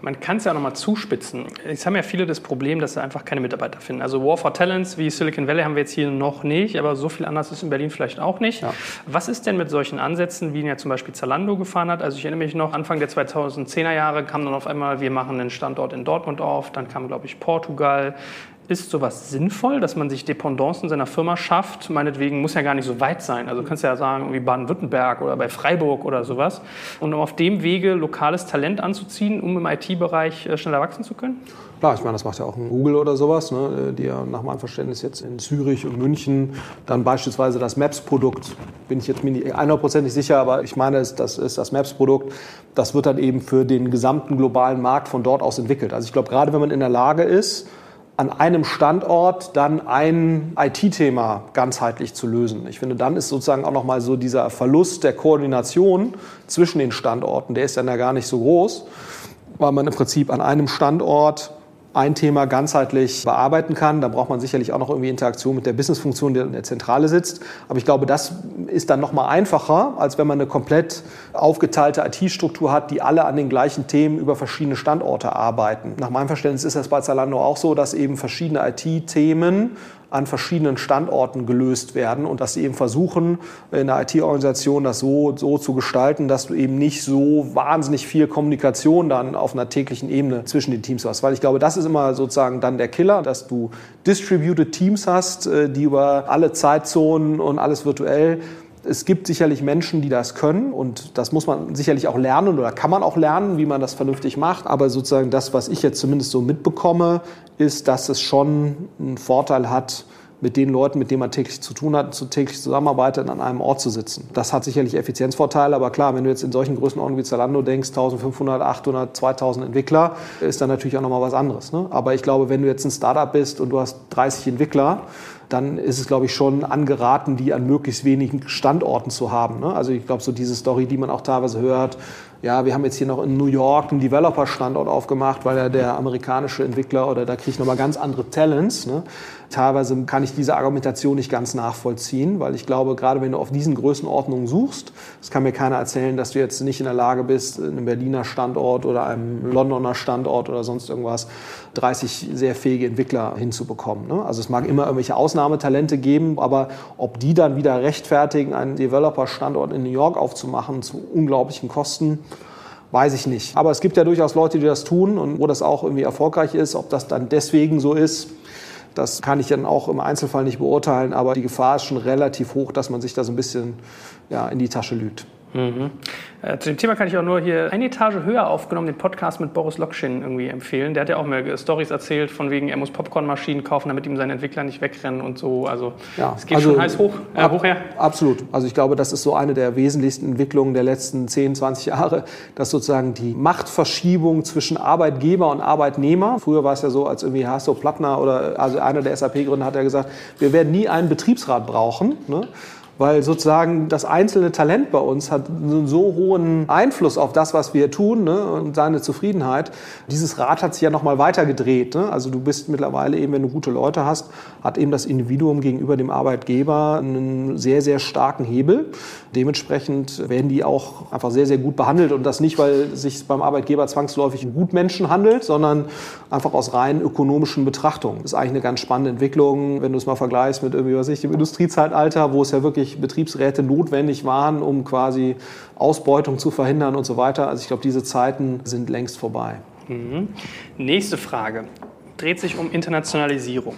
Man kann es ja nochmal zuspitzen. Es haben ja viele das Problem, dass sie einfach keine Mitarbeiter finden. Also War for Talents wie Silicon Valley haben wir jetzt hier noch nicht, aber so viel anders ist in Berlin vielleicht auch nicht. Ja. Was ist denn mit solchen Ansätzen, wie ihn ja zum Beispiel Zalando gefahren hat? Also ich erinnere mich noch, Anfang der 2010er Jahre kam dann auf einmal, wir machen einen Standort in Dortmund auf, dann kam, glaube ich, Portugal, ist sowas sinnvoll, dass man sich Dependancen seiner Firma schafft? Meinetwegen muss ja gar nicht so weit sein. Also du kannst ja sagen, wie Baden-Württemberg oder bei Freiburg oder sowas. Und um auf dem Wege lokales Talent anzuziehen, um im IT-Bereich äh, schneller wachsen zu können? Klar, ich meine, das macht ja auch ein Google oder sowas, ne, die ja nach meinem Verständnis jetzt in Zürich und München dann beispielsweise das Maps-Produkt, bin ich jetzt mir nicht 100% sicher, aber ich meine, das ist das Maps-Produkt, das wird dann eben für den gesamten globalen Markt von dort aus entwickelt. Also ich glaube, gerade wenn man in der Lage ist, an einem Standort dann ein IT-Thema ganzheitlich zu lösen. Ich finde, dann ist sozusagen auch nochmal so dieser Verlust der Koordination zwischen den Standorten, der ist dann ja gar nicht so groß, weil man im Prinzip an einem Standort ein Thema ganzheitlich bearbeiten kann. Da braucht man sicherlich auch noch irgendwie Interaktion mit der Businessfunktion, die in der Zentrale sitzt. Aber ich glaube, das ist dann noch mal einfacher, als wenn man eine komplett aufgeteilte IT-Struktur hat, die alle an den gleichen Themen über verschiedene Standorte arbeiten. Nach meinem Verständnis ist das bei Zalando auch so, dass eben verschiedene IT-Themen an verschiedenen Standorten gelöst werden und dass sie eben versuchen, in der IT-Organisation das so, so zu gestalten, dass du eben nicht so wahnsinnig viel Kommunikation dann auf einer täglichen Ebene zwischen den Teams hast. Weil ich glaube, das ist immer sozusagen dann der Killer, dass du distributed Teams hast, äh, die über alle Zeitzonen und alles virtuell es gibt sicherlich Menschen, die das können und das muss man sicherlich auch lernen oder kann man auch lernen, wie man das vernünftig macht. Aber sozusagen das, was ich jetzt zumindest so mitbekomme, ist, dass es schon einen Vorteil hat, mit den Leuten, mit denen man täglich zu tun hat, zu täglich zusammenarbeitet, an einem Ort zu sitzen. Das hat sicherlich Effizienzvorteile, aber klar, wenn du jetzt in solchen Größenordnungen wie Zalando denkst, 1500, 800, 2000 Entwickler, ist dann natürlich auch nochmal was anderes. Ne? Aber ich glaube, wenn du jetzt ein Startup bist und du hast 30 Entwickler, dann ist es, glaube ich, schon angeraten, die an möglichst wenigen Standorten zu haben. Ne? Also ich glaube, so diese Story, die man auch teilweise hört, ja, wir haben jetzt hier noch in New York einen Developer-Standort aufgemacht, weil ja der amerikanische Entwickler oder da kriege ich nochmal ganz andere Talents. Ne? Teilweise kann ich diese Argumentation nicht ganz nachvollziehen, weil ich glaube, gerade wenn du auf diesen Größenordnungen suchst, es kann mir keiner erzählen, dass du jetzt nicht in der Lage bist, in einem Berliner Standort oder einem Londoner Standort oder sonst irgendwas 30 sehr fähige Entwickler hinzubekommen. Ne? Also es mag immer irgendwelche Ausnahmetalente geben, aber ob die dann wieder rechtfertigen, einen Developer-Standort in New York aufzumachen zu unglaublichen Kosten, weiß ich nicht. Aber es gibt ja durchaus Leute, die das tun und wo das auch irgendwie erfolgreich ist. Ob das dann deswegen so ist, das kann ich dann auch im Einzelfall nicht beurteilen, aber die Gefahr ist schon relativ hoch, dass man sich da so ein bisschen ja, in die Tasche lügt. Mhm. Äh, zu dem Thema kann ich auch nur hier eine Etage höher aufgenommen den Podcast mit Boris Lokschin irgendwie empfehlen. Der hat ja auch mir Stories erzählt von wegen, er muss Popcornmaschinen kaufen, damit ihm seine Entwickler nicht wegrennen und so. Also ja, es geht also, schon heiß hoch, äh, ab, hoch her. Absolut. Also ich glaube, das ist so eine der wesentlichsten Entwicklungen der letzten 10, 20 Jahre, dass sozusagen die Machtverschiebung zwischen Arbeitgeber und Arbeitnehmer, früher war es ja so, als irgendwie Hasso Plattner oder also einer der SAP-Gründer hat ja gesagt, wir werden nie einen Betriebsrat brauchen. Ne? Weil sozusagen das einzelne Talent bei uns hat einen so hohen Einfluss auf das, was wir tun ne, und seine Zufriedenheit. Dieses Rad hat sich ja nochmal weitergedreht. Ne? Also du bist mittlerweile eben, wenn du gute Leute hast, hat eben das Individuum gegenüber dem Arbeitgeber einen sehr, sehr starken Hebel. Dementsprechend werden die auch einfach sehr, sehr gut behandelt und das nicht, weil sich beim Arbeitgeber zwangsläufig um Gutmenschen handelt, sondern einfach aus rein ökonomischen Betrachtungen. Das ist eigentlich eine ganz spannende Entwicklung, wenn du es mal vergleichst mit irgendwie, was ich, dem Industriezeitalter, wo es ja wirklich Betriebsräte notwendig waren, um quasi Ausbeutung zu verhindern und so weiter. Also ich glaube, diese Zeiten sind längst vorbei. Mhm. Nächste Frage dreht sich um Internationalisierung.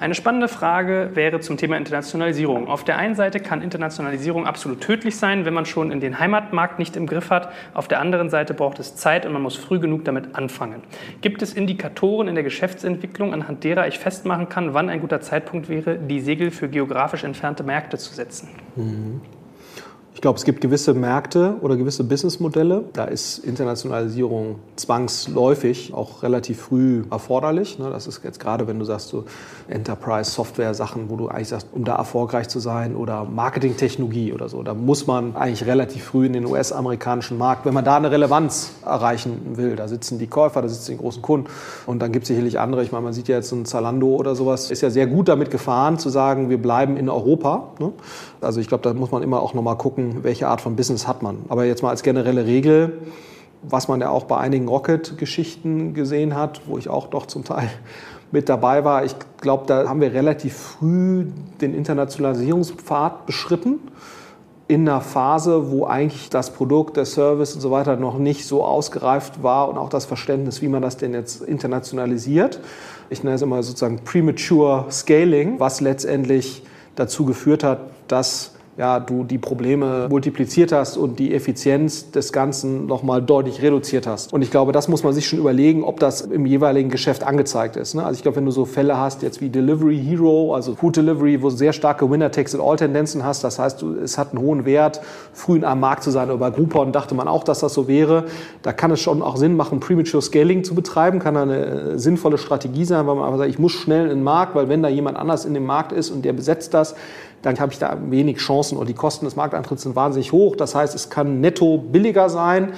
Eine spannende Frage wäre zum Thema Internationalisierung. Auf der einen Seite kann Internationalisierung absolut tödlich sein, wenn man schon in den Heimatmarkt nicht im Griff hat. Auf der anderen Seite braucht es Zeit und man muss früh genug damit anfangen. Gibt es Indikatoren in der Geschäftsentwicklung, anhand derer ich festmachen kann, wann ein guter Zeitpunkt wäre, die Segel für geografisch entfernte Märkte zu setzen? Mhm. Ich glaube, es gibt gewisse Märkte oder gewisse Businessmodelle. Da ist Internationalisierung zwangsläufig auch relativ früh erforderlich. Ne? Das ist jetzt gerade, wenn du sagst, so Enterprise-Software-Sachen, wo du eigentlich sagst, um da erfolgreich zu sein oder Marketingtechnologie oder so. Da muss man eigentlich relativ früh in den US-amerikanischen Markt, wenn man da eine Relevanz erreichen will. Da sitzen die Käufer, da sitzen die großen Kunden. Und dann gibt es sicherlich andere. Ich meine, man sieht ja jetzt ein Zalando oder sowas, ist ja sehr gut damit gefahren, zu sagen, wir bleiben in Europa. Ne? Also ich glaube, da muss man immer auch nochmal gucken, welche Art von Business hat man. Aber jetzt mal als generelle Regel, was man ja auch bei einigen Rocket-Geschichten gesehen hat, wo ich auch doch zum Teil mit dabei war. Ich glaube, da haben wir relativ früh den Internationalisierungspfad beschritten. In einer Phase, wo eigentlich das Produkt, der Service und so weiter noch nicht so ausgereift war und auch das Verständnis, wie man das denn jetzt internationalisiert. Ich nenne es immer sozusagen Premature Scaling, was letztendlich dazu geführt hat, dass ja, du die Probleme multipliziert hast und die Effizienz des Ganzen nochmal deutlich reduziert hast. Und ich glaube, das muss man sich schon überlegen, ob das im jeweiligen Geschäft angezeigt ist. Ne? Also ich glaube, wenn du so Fälle hast, jetzt wie Delivery Hero, also Food Delivery, wo du sehr starke Winner-Takes-it-all-Tendenzen hast, das heißt, es hat einen hohen Wert, früh in einem Markt zu sein. Aber bei Groupon dachte man auch, dass das so wäre. Da kann es schon auch Sinn machen, Premature Scaling zu betreiben, kann eine sinnvolle Strategie sein, weil man aber sagt, ich muss schnell in den Markt, weil wenn da jemand anders in dem Markt ist und der besetzt das, dann habe ich da wenig Chancen und die Kosten des Markteintritts sind wahnsinnig hoch. Das heißt, es kann netto billiger sein,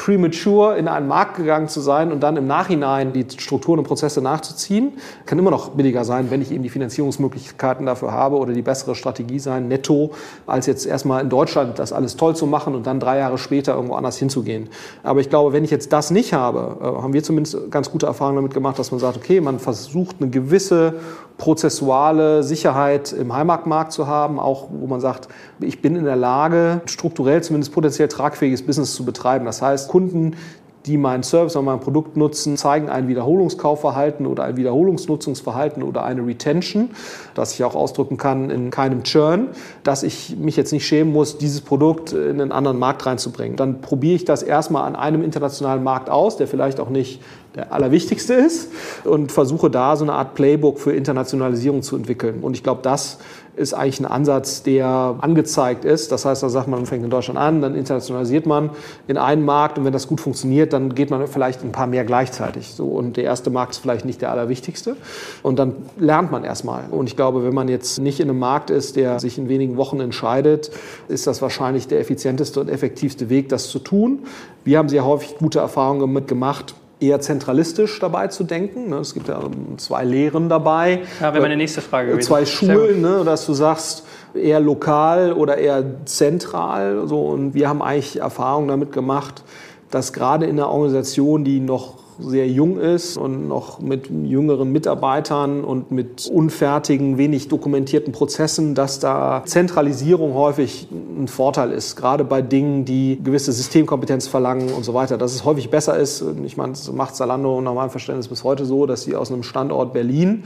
premature in einen Markt gegangen zu sein und dann im Nachhinein die Strukturen und Prozesse nachzuziehen, kann immer noch billiger sein, wenn ich eben die Finanzierungsmöglichkeiten dafür habe oder die bessere Strategie sein, netto, als jetzt erstmal in Deutschland das alles toll zu machen und dann drei Jahre später irgendwo anders hinzugehen. Aber ich glaube, wenn ich jetzt das nicht habe, äh, haben wir zumindest ganz gute Erfahrungen damit gemacht, dass man sagt, okay, man versucht eine gewisse prozessuale Sicherheit im Heimatmarkt zu haben, auch wo man sagt, ich bin in der Lage, strukturell zumindest potenziell tragfähiges Business zu betreiben. Das heißt, Kunden, die meinen Service oder mein Produkt nutzen, zeigen ein Wiederholungskaufverhalten oder ein Wiederholungsnutzungsverhalten oder eine Retention, das ich auch ausdrücken kann in keinem Churn, dass ich mich jetzt nicht schämen muss, dieses Produkt in einen anderen Markt reinzubringen. Dann probiere ich das erstmal an einem internationalen Markt aus, der vielleicht auch nicht der allerwichtigste ist und versuche da so eine Art Playbook für Internationalisierung zu entwickeln. Und ich glaube, das ist eigentlich ein Ansatz, der angezeigt ist. Das heißt, da sagt man, man fängt in Deutschland an, dann internationalisiert man in einen Markt und wenn das gut funktioniert, dann geht man vielleicht ein paar mehr gleichzeitig. So, und der erste Markt ist vielleicht nicht der allerwichtigste. Und dann lernt man erstmal. Und ich glaube, wenn man jetzt nicht in einem Markt ist, der sich in wenigen Wochen entscheidet, ist das wahrscheinlich der effizienteste und effektivste Weg, das zu tun. Wir haben sehr häufig gute Erfahrungen damit gemacht, eher zentralistisch dabei zu denken. Ne? Es gibt ja zwei Lehren dabei. Ja, wäre meine nächste Frage gewesen. Zwei Schulen, ne? dass du sagst, eher lokal oder eher zentral. So. Und wir haben eigentlich Erfahrungen damit gemacht, dass gerade in einer Organisation, die noch sehr jung ist und noch mit jüngeren Mitarbeitern und mit unfertigen, wenig dokumentierten Prozessen, dass da Zentralisierung häufig ein Vorteil ist, gerade bei Dingen, die gewisse Systemkompetenz verlangen und so weiter. Dass es häufig besser ist, ich meine, das macht Zalando nach meinem Verständnis bis heute so, dass sie aus einem Standort Berlin,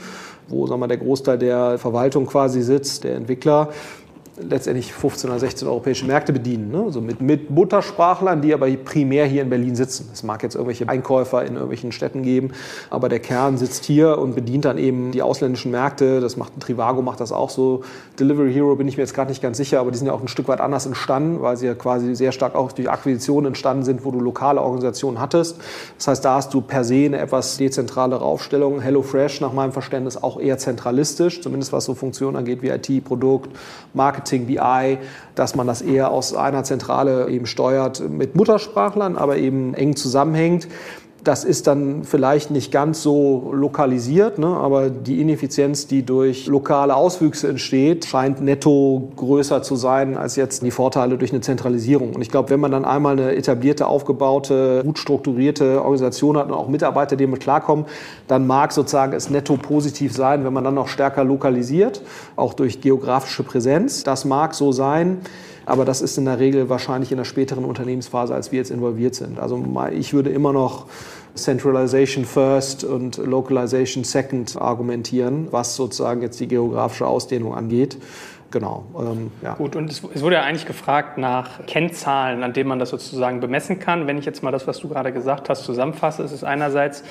wo sagen wir, der Großteil der Verwaltung quasi sitzt, der Entwickler, letztendlich 15 oder 16 europäische Märkte bedienen. Ne? Also mit, mit Muttersprachlern, die aber primär hier in Berlin sitzen. Es mag jetzt irgendwelche Einkäufer in irgendwelchen Städten geben, aber der Kern sitzt hier und bedient dann eben die ausländischen Märkte. Das macht Trivago, macht das auch so. Delivery Hero bin ich mir jetzt gerade nicht ganz sicher, aber die sind ja auch ein Stück weit anders entstanden, weil sie ja quasi sehr stark auch durch Akquisitionen entstanden sind, wo du lokale Organisationen hattest. Das heißt, da hast du per se eine etwas dezentralere Aufstellung. HelloFresh nach meinem Verständnis auch eher zentralistisch, zumindest was so Funktionen angeht wie IT, Produkt, Marketing Marketing, BI, dass man das eher aus einer Zentrale eben steuert mit Muttersprachlern, aber eben eng zusammenhängt. Das ist dann vielleicht nicht ganz so lokalisiert, ne? aber die Ineffizienz, die durch lokale Auswüchse entsteht, scheint netto größer zu sein als jetzt die Vorteile durch eine Zentralisierung. Und ich glaube, wenn man dann einmal eine etablierte, aufgebaute, gut strukturierte Organisation hat und auch Mitarbeiter, die damit klarkommen, dann mag sozusagen es netto positiv sein, wenn man dann noch stärker lokalisiert, auch durch geografische Präsenz. Das mag so sein. Aber das ist in der Regel wahrscheinlich in der späteren Unternehmensphase, als wir jetzt involviert sind. Also ich würde immer noch Centralization first und Localization second argumentieren, was sozusagen jetzt die geografische Ausdehnung angeht. Genau. Ähm, ja. Gut, und es, wurde ja eigentlich gefragt nach Kennzahlen, an denen man das sozusagen bemessen kann. Wenn ich jetzt mal das, was du gerade gesagt hast, zusammenfasse, ist es einerseits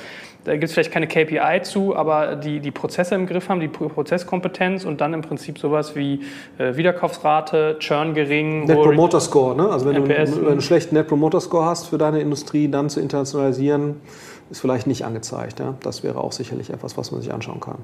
da gibt es vielleicht keine KPI zu, aber die, die Prozesse im Griff haben, die Prozesskompetenz und dann im Prinzip sowas wie äh, Wiederkaufsrate, Churn gering. Net Promoter Score, ne? Also wenn du, wenn du einen schlechten Net Promoter Score hast für deine Industrie, dann zu internationalisieren, ist vielleicht nicht angezeigt. Ja? Das wäre auch sicherlich etwas, was man sich anschauen kann.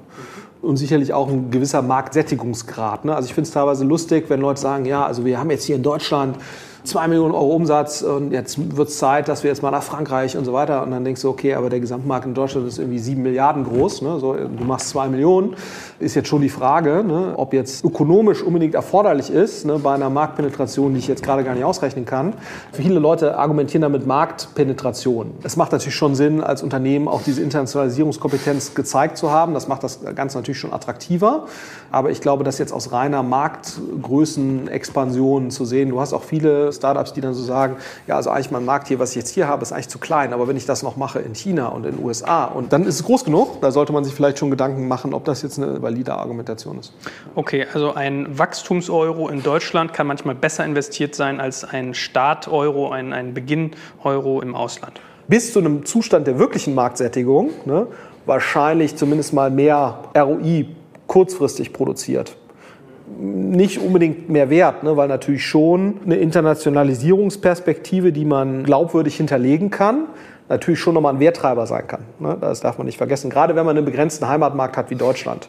Und sicherlich auch ein gewisser Marktsättigungsgrad. Ne? Also ich finde es teilweise lustig, wenn Leute sagen, ja, also wir haben jetzt hier in Deutschland 2 Millionen Euro Umsatz und jetzt wird es Zeit, dass wir jetzt mal nach Frankreich und so weiter. Und dann denkst du, okay, aber der Gesamtmarkt in Deutschland ist irgendwie 7 Milliarden groß. Ne? So, du machst 2 Millionen. Ist jetzt schon die Frage, ne? ob jetzt ökonomisch unbedingt erforderlich ist, ne? bei einer Marktpenetration, die ich jetzt gerade gar nicht ausrechnen kann. Viele Leute argumentieren damit Marktpenetration. Es macht natürlich schon Sinn, als Unternehmen auch diese Internationalisierungskompetenz gezeigt zu haben. Das macht das Ganze natürlich schon attraktiver. Aber ich glaube, das jetzt aus reiner Marktgrößenexpansion zu sehen, du hast auch viele Startups, die dann so sagen, ja, also eigentlich mein Markt hier, was ich jetzt hier habe, ist eigentlich zu klein, aber wenn ich das noch mache in China und in den USA, und dann ist es groß genug, da sollte man sich vielleicht schon Gedanken machen, ob das jetzt eine valide Argumentation ist. Okay, also ein Wachstumseuro in Deutschland kann manchmal besser investiert sein als ein Start-Euro, ein, ein Beginn-Euro im Ausland. Bis zu einem Zustand der wirklichen Marktsättigung ne, wahrscheinlich zumindest mal mehr ROI kurzfristig produziert nicht unbedingt mehr wert, ne, weil natürlich schon eine Internationalisierungsperspektive, die man glaubwürdig hinterlegen kann, natürlich schon nochmal ein Werttreiber sein kann. Ne? Das darf man nicht vergessen. Gerade wenn man einen begrenzten Heimatmarkt hat wie Deutschland,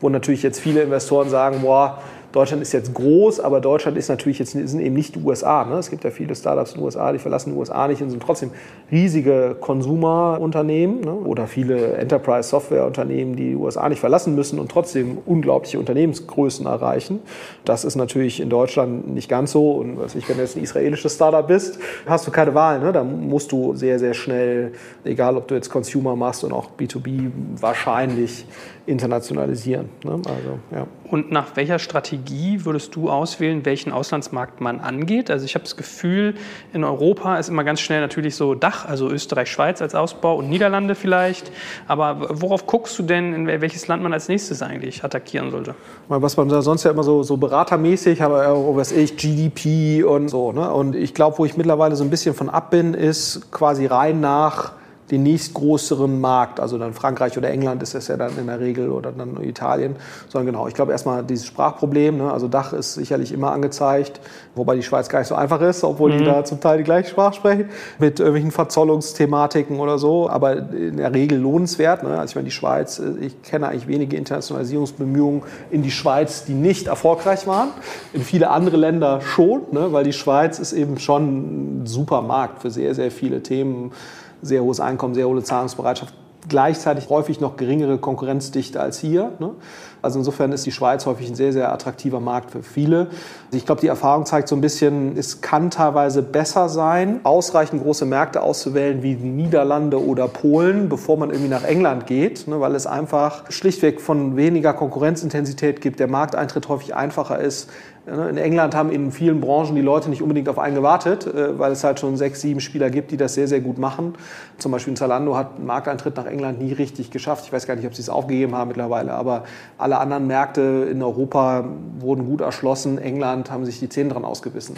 wo natürlich jetzt viele Investoren sagen, boah, Deutschland ist jetzt groß, aber Deutschland ist natürlich jetzt sind eben nicht die USA. Ne? Es gibt ja viele Startups in den USA, die verlassen die USA nicht und sind trotzdem riesige Konsumerunternehmen ne? oder viele Enterprise-Software-Unternehmen, die die USA nicht verlassen müssen und trotzdem unglaubliche Unternehmensgrößen erreichen. Das ist natürlich in Deutschland nicht ganz so. Und was ich, wenn du jetzt ein israelisches Startup bist, hast du keine Wahl. Ne? Da musst du sehr, sehr schnell, egal ob du jetzt Consumer machst und auch B2B, wahrscheinlich internationalisieren. Ne? Also, ja. Und nach welcher Strategie würdest du auswählen, welchen Auslandsmarkt man angeht? Also ich habe das Gefühl, in Europa ist immer ganz schnell natürlich so Dach, also Österreich, Schweiz als Ausbau und Niederlande vielleicht. Aber worauf guckst du denn, in welches Land man als nächstes eigentlich attackieren sollte? Was man sonst ja immer so, so beratermäßig, aber oh, was ich, GDP und so. Ne? Und ich glaube, wo ich mittlerweile so ein bisschen von ab bin, ist quasi rein nach den nächstgrößeren Markt, also dann Frankreich oder England ist es ja dann in der Regel oder dann Italien, sondern genau, ich glaube erstmal dieses Sprachproblem, ne? also Dach ist sicherlich immer angezeigt, wobei die Schweiz gar nicht so einfach ist, obwohl mhm. die da zum Teil die gleiche Sprache sprechen, mit irgendwelchen Verzollungsthematiken oder so, aber in der Regel lohnenswert. Ne? Also ich meine, die Schweiz, ich kenne eigentlich wenige Internationalisierungsbemühungen in die Schweiz, die nicht erfolgreich waren, in viele andere Länder schon, ne? weil die Schweiz ist eben schon ein super Markt für sehr, sehr viele Themen, sehr hohes Einkommen, sehr hohe Zahlungsbereitschaft, gleichzeitig häufig noch geringere Konkurrenzdichte als hier. Ne? Also insofern ist die Schweiz häufig ein sehr, sehr attraktiver Markt für viele. Ich glaube, die Erfahrung zeigt so ein bisschen, es kann teilweise besser sein, ausreichend große Märkte auszuwählen wie die Niederlande oder Polen, bevor man irgendwie nach England geht, ne? weil es einfach schlichtweg von weniger Konkurrenzintensität gibt, der Markteintritt häufig einfacher ist, in England haben in vielen Branchen die Leute nicht unbedingt auf einen gewartet, äh, weil es halt schon sechs, sieben Spieler gibt, die das sehr, sehr gut machen. Zum Beispiel Zalando hat einen Markteintritt nach England nie richtig geschafft. Ich weiß gar nicht, ob sie es aufgegeben haben mittlerweile, aber alle anderen Märkte in Europa wurden gut erschlossen. England haben sich die Zähne dran ausgebissen.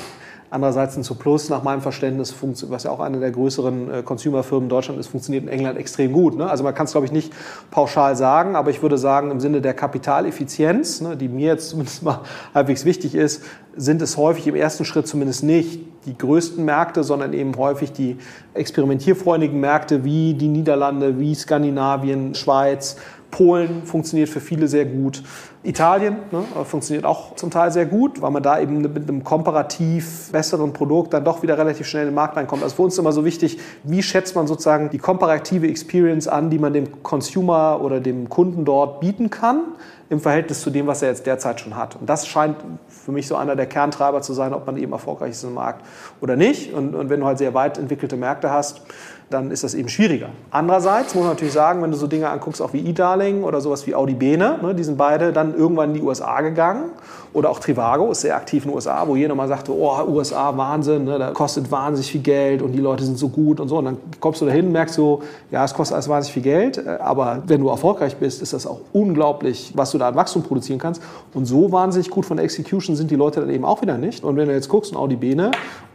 Andererseits ein Zuplus nach meinem Verständnis, was ja auch eine der größeren äh, Consumerfirmen Deutschland ist, funktioniert in England extrem gut. Ne? Also man kann es, glaube ich, nicht pauschal sagen, aber ich würde sagen, im Sinne der Kapitaleffizienz, ne, die mir jetzt zumindest mal halbwegs wichtig ist, sind es häufig im ersten Schritt zumindest nicht die größten Märkte, sondern eben häufig die experimentierfreudigen Märkte wie die Niederlande, wie Skandinavien, Schweiz, Polen funktioniert für viele sehr gut. Italien ne, funktioniert auch zum Teil sehr gut, weil man da eben mit einem komparativ besseren Produkt dann doch wieder relativ schnell in den Markt reinkommt. Also für uns ist immer so wichtig, wie schätzt man sozusagen die komparative Experience an, die man dem Consumer oder dem Kunden dort bieten kann im Verhältnis zu dem, was er jetzt derzeit schon hat. Und das scheint für mich so einer der Kerntreiber zu sein, ob man eben erfolgreich ist im Markt oder nicht. Und, und wenn du halt sehr weit entwickelte Märkte hast, dann ist das eben schwieriger. Andererseits muss man natürlich sagen, wenn du so Dinge anguckst, auch wie eDarling oder sowas wie Audi Bene, ne, die sind beide dann irgendwann in die USA gegangen. Oder auch Trivago ist sehr aktiv in den USA, wo jeder mal sagte, oh, USA, Wahnsinn, ne, da kostet wahnsinnig viel Geld und die Leute sind so gut und so. Und dann kommst du dahin, merkst du, ja, es kostet alles wahnsinnig viel Geld, äh, aber wenn du erfolgreich bist, ist das auch unglaublich, was du da an Wachstum produzieren kannst. Und so wahnsinnig gut von der Execution sind die Leute dann eben auch wieder nicht. Und wenn du jetzt guckst, ein Audi Bene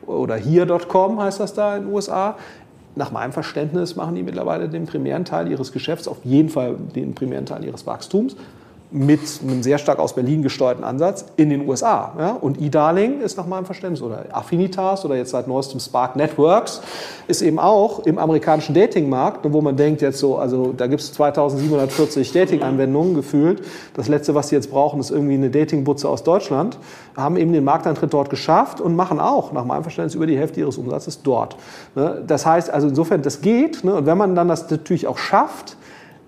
oder hier.com heißt das da in den USA, nach meinem Verständnis machen die mittlerweile den primären Teil ihres Geschäfts, auf jeden Fall den primären Teil ihres Wachstums mit einem sehr stark aus Berlin gesteuerten Ansatz in den USA. Ja? Und eDarling ist nach meinem Verständnis oder Affinitas oder jetzt seit neuestem Spark Networks ist eben auch im amerikanischen Datingmarkt, wo man denkt jetzt so, also da gibt es 2740 Dating-Anwendungen gefühlt. Das letzte, was sie jetzt brauchen, ist irgendwie eine Datingbutze aus Deutschland. Haben eben den Markteintritt dort geschafft und machen auch nach meinem Verständnis über die Hälfte ihres Umsatzes dort. Ne? Das heißt also insofern, das geht. Ne? Und wenn man dann das natürlich auch schafft,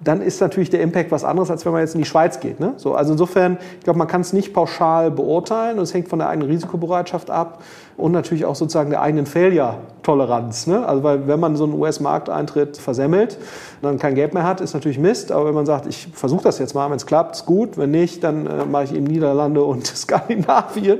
dann ist natürlich der Impact was anderes, als wenn man jetzt in die Schweiz geht. Ne? So, also insofern, ich glaube, man kann es nicht pauschal beurteilen und es hängt von der eigenen Risikobereitschaft ab und natürlich auch sozusagen der eigenen Failure-Toleranz. Ne? Also weil wenn man so einen US-Markteintritt versemmelt, dann kein Geld mehr hat, ist natürlich Mist. Aber wenn man sagt, ich versuche das jetzt mal, wenn es klappt, ist gut. Wenn nicht, dann äh, mache ich eben Niederlande und Skandinavien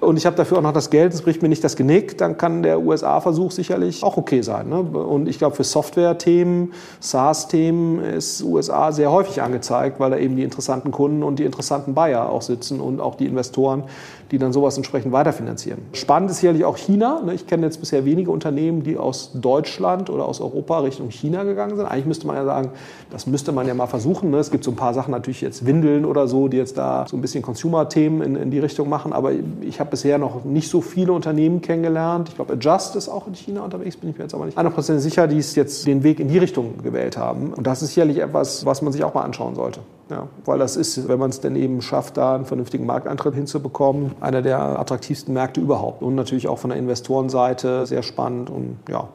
und ich habe dafür auch noch das Geld, es bricht mir nicht das Genick, dann kann der USA-Versuch sicherlich auch okay sein. Ne? Und ich glaube, für Software-Themen, SaaS-Themen ist USA sehr häufig angezeigt, weil da eben die interessanten Kunden und die interessanten Buyer auch sitzen und auch die Investoren, die dann sowas entsprechend weiterfinanzieren. Spannend ist sicherlich auch China. Ne? Ich kenne jetzt bisher wenige Unternehmen, die aus Deutschland oder aus Europa Richtung China gegangen sind. Eigentlich müsste man ja sagen, das müsste man ja mal versuchen. Ne? Es gibt so ein paar Sachen, natürlich jetzt Windeln oder so, die jetzt da so ein bisschen Consumer-Themen in, in die Richtung machen. Aber ich habe bisher noch nicht so viele Unternehmen kennengelernt. Ich glaube, Adjust ist auch in China unterwegs, bin ich mir jetzt aber nicht 100% sicher, die es jetzt den Weg in die Richtung gewählt haben. Und das ist sicherlich etwas, was man sich auch mal anschauen sollte. Ja, weil das ist, wenn man es denn eben schafft, da einen vernünftigen Markteintritt hinzubekommen, einer der attraktivsten Märkte überhaupt. Und natürlich auch von der Investorenseite sehr spannend. Und ja,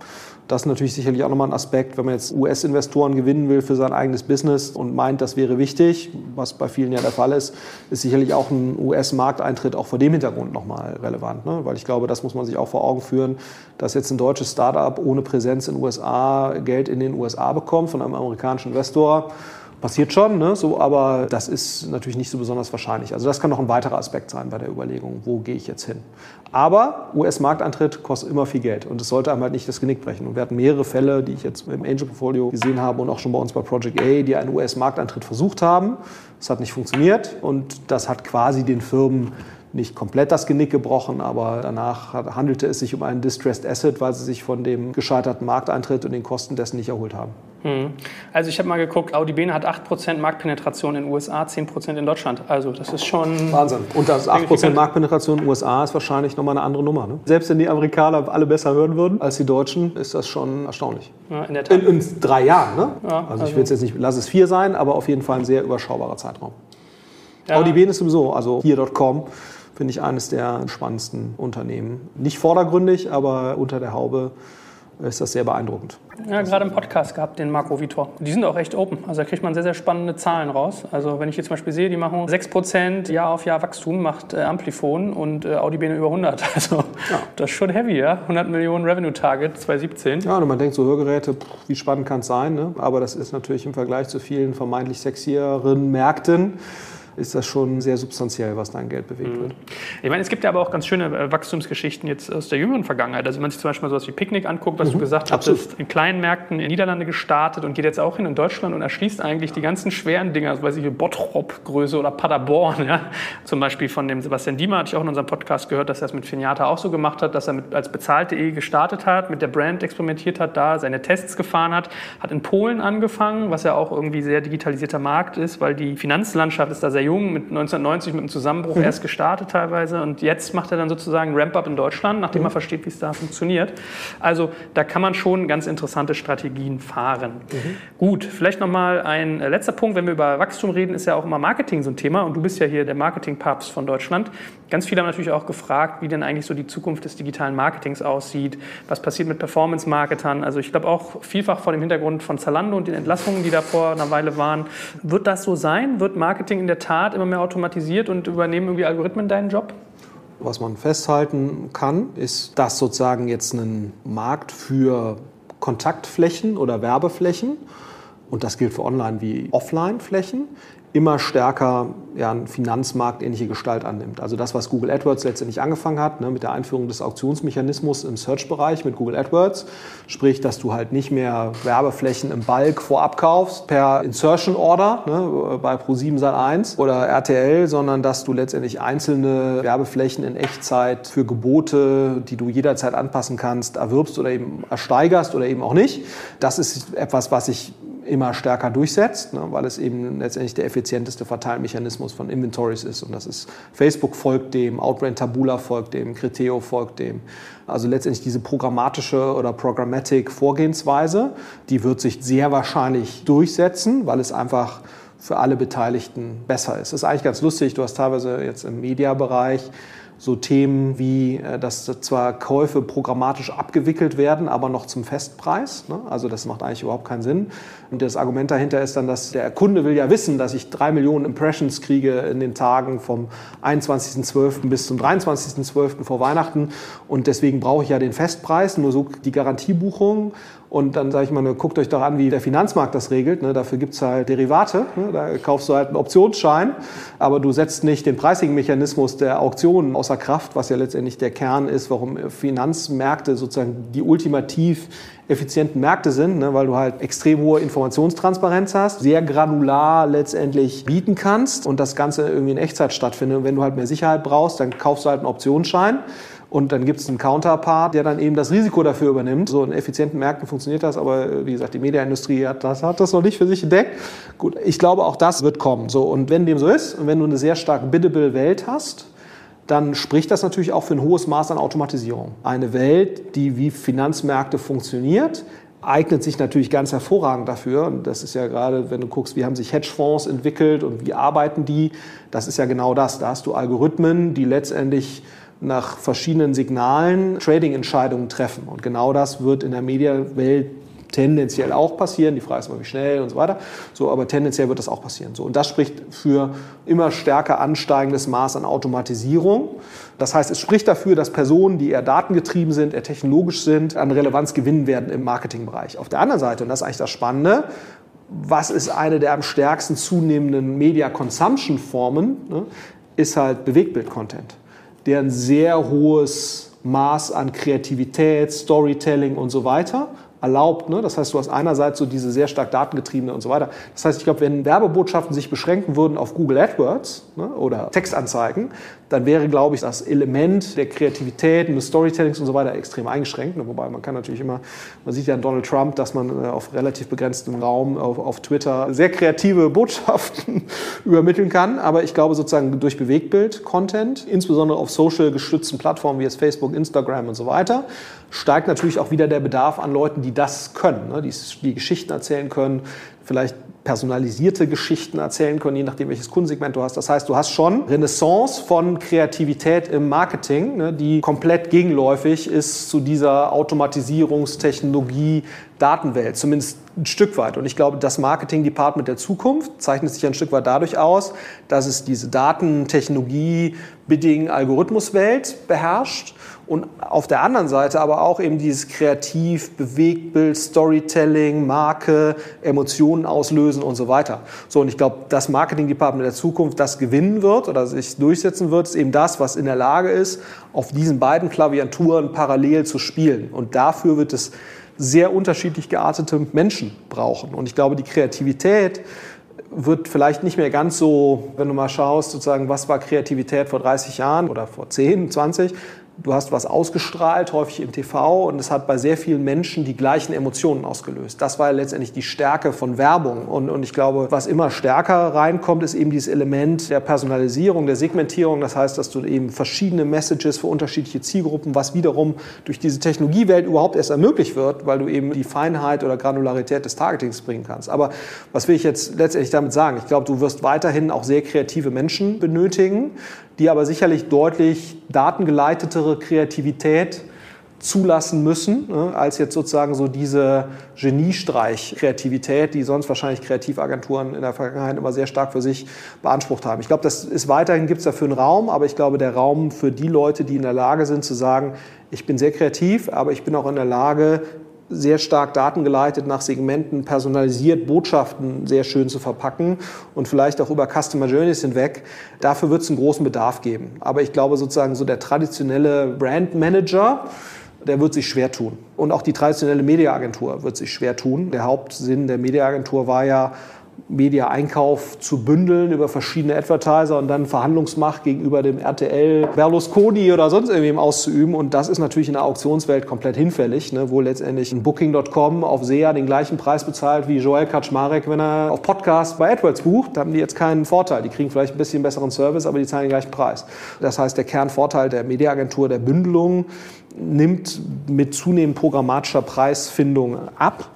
das ist natürlich sicherlich auch nochmal ein Aspekt, wenn man jetzt US-Investoren gewinnen will für sein eigenes Business und meint, das wäre wichtig, was bei vielen ja der Fall ist, ist sicherlich auch ein US-Markteintritt auch vor dem Hintergrund nochmal relevant. Ne? Weil ich glaube, das muss man sich auch vor Augen führen, dass jetzt ein deutsches Startup ohne Präsenz in den USA Geld in den USA bekommt von einem amerikanischen Investor Passiert schon, ne? so, aber das ist natürlich nicht so besonders wahrscheinlich. Also das kann noch ein weiterer Aspekt sein bei der Überlegung, wo gehe ich jetzt hin. Aber US-Markteintritt kostet immer viel Geld und es sollte einem halt nicht das Genick brechen. Und wir hatten mehrere Fälle, die ich jetzt im Angel-Portfolio gesehen habe und auch schon bei uns bei Project A, die einen US-Markteintritt versucht haben. Es hat nicht funktioniert und das hat quasi den Firmen nicht komplett das Genick gebrochen, aber danach handelte es sich um einen Distressed Asset, weil sie sich von dem gescheiterten Markteintritt und den Kosten dessen nicht erholt haben. Hm. Also ich habe mal geguckt, Audi Bene hat 8% Marktpenetration in den USA, 10% in Deutschland. Also das ist schon... Wahnsinn. Und das 8% Marktpenetration in den USA ist wahrscheinlich nochmal eine andere Nummer. Ne? Selbst wenn die Amerikaner alle besser hören würden als die Deutschen, ist das schon erstaunlich. Ja, in der Tat. In, in drei Jahren. Ne? Ja, also, also ich will es jetzt nicht, lass es vier sein, aber auf jeden Fall ein sehr überschaubarer Zeitraum. Ja. Audi Bene ist sowieso, also hier.com finde ich eines der spannendsten Unternehmen. Nicht vordergründig, aber unter der Haube ist das sehr beeindruckend. Ja, gerade im Podcast gehabt, den Marco Vitor. Die sind auch recht open. Also da kriegt man sehr, sehr spannende Zahlen raus. Also wenn ich jetzt zum Beispiel sehe, die machen 6% Jahr auf Jahr Wachstum, macht äh, Amplifon und äh, Audibene über 100. Also ja. das ist schon heavy, ja? 100 Millionen Revenue Target 2017. Ja, und man denkt so Hörgeräte, pff, wie spannend kann es sein? Ne? Aber das ist natürlich im Vergleich zu vielen vermeintlich sexieren Märkten ist das schon sehr substanziell, was dein Geld bewegt mhm. wird. Ich meine, es gibt ja aber auch ganz schöne äh, Wachstumsgeschichten jetzt aus der jüngeren Vergangenheit. Also wenn man sich zum Beispiel mal sowas wie Picknick anguckt, was mhm. du gesagt hast, ist in kleinen Märkten in Niederlande gestartet und geht jetzt auch hin in Deutschland und erschließt eigentlich die ganzen schweren Dinger, also weiß ich, Bottrop-Größe oder Paderborn. Ja? Zum Beispiel von dem Sebastian Diemer hatte ich auch in unserem Podcast gehört, dass er es mit Finiata auch so gemacht hat, dass er mit, als bezahlte.de gestartet hat, mit der Brand experimentiert hat, da seine Tests gefahren hat, hat in Polen angefangen, was ja auch irgendwie sehr digitalisierter Markt ist, weil die Finanzlandschaft ist da sehr jung, mit 1990 mit dem Zusammenbruch mhm. erst gestartet teilweise und jetzt macht er dann sozusagen Ramp-up in Deutschland, nachdem mhm. er versteht, wie es da funktioniert. Also da kann man schon ganz interessante Strategien fahren. Mhm. Gut, vielleicht nochmal ein letzter Punkt, wenn wir über Wachstum reden, ist ja auch immer Marketing so ein Thema und du bist ja hier der Marketing-Papst von Deutschland. Ganz viele haben natürlich auch gefragt, wie denn eigentlich so die Zukunft des digitalen Marketings aussieht, was passiert mit Performance-Marketern. Also ich glaube auch vielfach vor dem Hintergrund von Zalando und den Entlassungen, die da vor einer Weile waren. Wird das so sein? Wird Marketing in der Tat immer mehr automatisiert und übernehmen irgendwie Algorithmen deinen Job? Was man festhalten kann, ist, dass sozusagen jetzt ein Markt für Kontaktflächen oder Werbeflächen, und das gilt für Online wie Offline-Flächen, immer stärker ja, eine finanzmarktähnliche Gestalt annimmt. Also das, was Google AdWords letztendlich angefangen hat, ne, mit der Einführung des Auktionsmechanismus im Search-Bereich mit Google AdWords, sprich, dass du halt nicht mehr Werbeflächen im Bulk vorab kaufst per Insertion Order ne, bei Pro7 Sat1 oder RTL, sondern dass du letztendlich einzelne Werbeflächen in Echtzeit für Gebote, die du jederzeit anpassen kannst, erwirbst oder eben ersteigerst oder eben auch nicht. Das ist etwas, was ich immer stärker durchsetzt, ne, weil es eben letztendlich der effizienteste Verteilmechanismus von Inventories ist. Und das ist Facebook folgt dem, Outbrain Tabula folgt dem, Criteo folgt dem. Also letztendlich diese programmatische oder Programmatic Vorgehensweise, die wird sich sehr wahrscheinlich durchsetzen, weil es einfach für alle Beteiligten besser ist. Das ist eigentlich ganz lustig. Du hast teilweise jetzt im Mediabereich so Themen wie, äh, dass zwar Käufe programmatisch abgewickelt werden, aber noch zum Festpreis. Ne? Also das macht eigentlich überhaupt keinen Sinn. Und das Argument dahinter ist dann, dass der Kunde will ja wissen, dass ich drei Millionen Impressions kriege in den Tagen vom 21.12. bis zum 23.12. vor Weihnachten. Und deswegen brauche ich ja den Festpreis, nur so die Garantiebuchung. Und dann sage ich mal, ne, guckt euch doch an, wie der Finanzmarkt das regelt. Ne? Dafür gibt es halt Derivate. Ne? Da kaufst du halt einen Optionsschein, aber du setzt nicht den Preising-Mechanismus der Auktionen außer Kraft, was ja letztendlich der Kern ist, warum Finanzmärkte sozusagen die ultimativ effizienten Märkte sind, ne? weil du halt extrem hohe Informationstransparenz hast, sehr granular letztendlich bieten kannst und das Ganze irgendwie in Echtzeit stattfindet. Und wenn du halt mehr Sicherheit brauchst, dann kaufst du halt einen Optionsschein und dann gibt es einen Counterpart, der dann eben das Risiko dafür übernimmt. So in effizienten Märkten funktioniert das, aber äh, wie gesagt, die Mediaindustrie hat das, hat das noch nicht für sich entdeckt. Gut, ich glaube, auch das wird kommen. So, und wenn dem so ist, und wenn du eine sehr stark biddable Welt hast, dann spricht das natürlich auch für ein hohes Maß an Automatisierung. Eine Welt, die wie Finanzmärkte funktioniert, eignet sich natürlich ganz hervorragend dafür. Und das ist ja gerade, wenn du guckst, wie haben sich Hedgefonds entwickelt und wie arbeiten die, das ist ja genau das. Da hast du Algorithmen, die letztendlich nach verschiedenen Signalen Trading-Entscheidungen treffen. Und genau das wird in der Medienwelt tendenziell auch passieren. Die Frage ist immer, wie schnell und so weiter. So, aber tendenziell wird das auch passieren. So, und das spricht für immer stärker ansteigendes Maß an Automatisierung. Das heißt, es spricht dafür, dass Personen, die eher datengetrieben sind, eher technologisch sind, an Relevanz gewinnen werden im Marketingbereich. Auf der anderen Seite, und das ist eigentlich das Spannende, was ist eine der am stärksten zunehmenden Media Consumption Formen, ne, ist halt Bewegtbild-Content, der ein sehr hohes Maß an Kreativität, Storytelling und so weiter erlaubt. Ne? Das heißt, du hast einerseits so diese sehr stark datengetriebene und so weiter. Das heißt, ich glaube, wenn Werbebotschaften sich beschränken würden auf Google AdWords ne, oder Textanzeigen, dann wäre, glaube ich, das Element der Kreativität und des Storytellings und so weiter extrem eingeschränkt. Ne? Wobei man kann natürlich immer, man sieht ja an Donald Trump, dass man äh, auf relativ begrenztem Raum auf, auf Twitter sehr kreative Botschaften übermitteln kann. Aber ich glaube sozusagen durch Bewegtbild-Content, insbesondere auf social gestützten Plattformen wie jetzt Facebook, Instagram und so weiter, steigt natürlich auch wieder der Bedarf an Leuten, die das können, ne? die, die Geschichten erzählen können, vielleicht personalisierte Geschichten erzählen können, je nachdem, welches Kundensegment du hast. Das heißt, du hast schon Renaissance von Kreativität im Marketing, ne, die komplett gegenläufig ist zu dieser Automatisierungstechnologie Datenwelt, zumindest ein Stück weit. Und ich glaube, das Marketing-Department der Zukunft zeichnet sich ein Stück weit dadurch aus, dass es diese Datentechnologie, Bidding, Algorithmuswelt beherrscht und auf der anderen Seite aber auch eben dieses Kreativ, Bewegtbild, Storytelling, Marke, Emotionen auslösen und so weiter. So, und ich glaube, das Marketing-Department der Zukunft, das gewinnen wird oder sich durchsetzen wird, ist eben das, was in der Lage ist, auf diesen beiden Klaviaturen parallel zu spielen. Und dafür wird es sehr unterschiedlich geartete Menschen brauchen. Und ich glaube, die Kreativität wird vielleicht nicht mehr ganz so, wenn du mal schaust, sozusagen, was war Kreativität vor 30 Jahren oder vor 10, 20, du hast was ausgestrahlt, häufig im TV, und es hat bei sehr vielen Menschen die gleichen Emotionen ausgelöst. Das war ja letztendlich die Stärke von Werbung. Und, und ich glaube, was immer stärker reinkommt, ist eben dieses Element der Personalisierung, der Segmentierung. Das heißt, dass du eben verschiedene Messages für unterschiedliche Zielgruppen, was wiederum durch diese Technologiewelt überhaupt erst ermöglicht wird, weil du eben die Feinheit oder Granularität des Targetings bringen kannst. Aber was will ich jetzt letztendlich damit sagen? Ich glaube, du wirst weiterhin auch sehr kreative Menschen benötigen, die aber sicherlich deutlich datengeleitetere Kreativität zulassen müssen, ne, als jetzt sozusagen so diese Geniestreich-Kreativität, die sonst wahrscheinlich Kreativagenturen in der Vergangenheit immer sehr stark für sich beansprucht haben. Ich glaube, das ist weiterhin gibt es dafür einen Raum, aber ich glaube, der Raum für die Leute, die in der Lage sind zu sagen, ich bin sehr kreativ, aber ich bin auch in der Lage, sehr stark datengeleitet nach Segmenten, personalisiert Botschaften sehr schön zu verpacken und vielleicht auch über Customer Journeys hinweg. Dafür wird es einen großen Bedarf geben. Aber ich glaube sozusagen so der traditionelle Brand Manager, der wird sich schwer tun. Und auch die traditionelle Mediaagentur wird sich schwer tun. Der Hauptsinn der Mediaagentur war ja, Media-Einkauf zu bündeln über verschiedene Advertiser und dann Verhandlungsmacht gegenüber dem RTL, Berlusconi oder sonst irgendwem auszuüben. Und das ist natürlich in der Auktionswelt komplett hinfällig, ne, wo letztendlich ein Booking.com auf SEA den gleichen Preis bezahlt wie Joel Kaczmarek, wenn er auf Podcast bei AdWords bucht. Da haben die jetzt keinen Vorteil. Die kriegen vielleicht ein bisschen besseren Service, aber die zahlen den gleichen Preis. Das heißt, der Kernvorteil der Mediaagentur der Bündelung nimmt mit zunehmend programmatischer Preisfindung ab.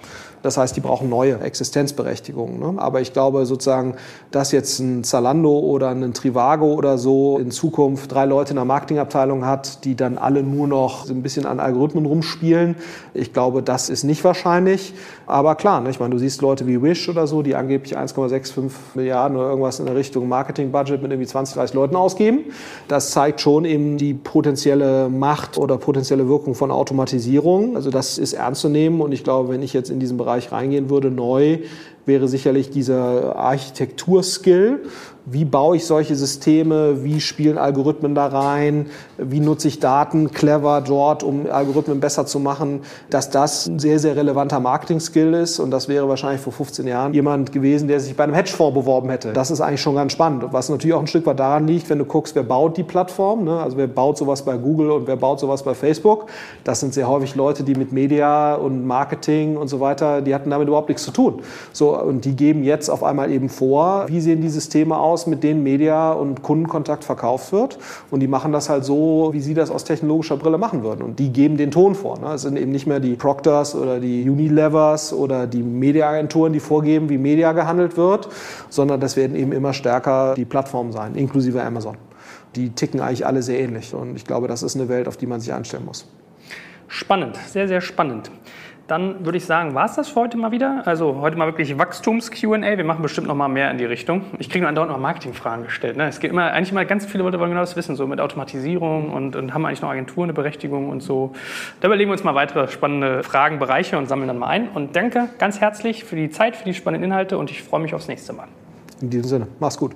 Das heißt, die brauchen neue Existenzberechtigungen. Ne? Aber ich glaube sozusagen, dass jetzt ein Zalando oder ein Trivago oder so in Zukunft drei Leute in der Marketingabteilung hat, die dann alle nur noch ein bisschen an Algorithmen rumspielen, ich glaube, das ist nicht wahrscheinlich. Aber klar, ne? ich meine, du siehst Leute wie Wish oder so, die angeblich 1,65 Milliarden oder irgendwas in der Richtung Marketingbudget mit irgendwie 20, 30 Leuten ausgeben. Das zeigt schon eben die potenzielle Macht oder potenzielle Wirkung von Automatisierung. Also das ist ernst zu nehmen und ich glaube, wenn ich jetzt in diesen Bereich Bereich reingehen würde, neu, wäre sicherlich dieser Architekturskill wie baue ich solche Systeme, wie spielen Algorithmen da rein, wie nutze ich Daten clever dort, um Algorithmen besser zu machen, dass das ein sehr, sehr relevanter Marketing-Skill ist und das wäre wahrscheinlich vor 15 Jahren jemand gewesen, der sich bei einem Hedgefonds beworben hätte. Das ist eigentlich schon ganz spannend, was natürlich auch ein Stück weit daran liegt, wenn du guckst, wer baut die Plattform, ne? also wer baut sowas bei Google und wer baut sowas bei Facebook, das sind sehr häufig Leute, die mit Media und Marketing und so weiter, die hatten damit überhaupt nichts zu tun. So, Und die geben jetzt auf einmal eben vor, wie sehen die Systeme aus, mit denen Media und Kundenkontakt verkauft wird. Und die machen das halt so, wie sie das aus technologischer Brille machen würden. Und die geben den Ton vor. Ne? Es sind eben nicht mehr die Proctors oder die Unilevers oder die Mediaagenturen, die vorgeben, wie Media gehandelt wird, sondern das werden eben immer stärker die Plattformen sein, inklusive Amazon. Die ticken eigentlich alle sehr ähnlich. Und ich glaube, das ist eine Welt, auf die man sich einstellen muss. Spannend, sehr, sehr spannend. Dann würde ich sagen, war es das für heute mal wieder? Also heute mal wirklich Wachstums-QA. Wir machen bestimmt noch mal mehr in die Richtung. Ich kriege nur andauernd noch Marketingfragen gestellt. Ne? Es geht immer, eigentlich immer ganz viele Leute wollen genau das wissen, so mit Automatisierung und, und haben eigentlich noch Agenturen eine Berechtigung und so. Da überlegen wir uns mal weitere spannende Fragenbereiche und sammeln dann mal ein. Und danke ganz herzlich für die Zeit, für die spannenden Inhalte und ich freue mich aufs nächste Mal. In diesem Sinne, mach's gut.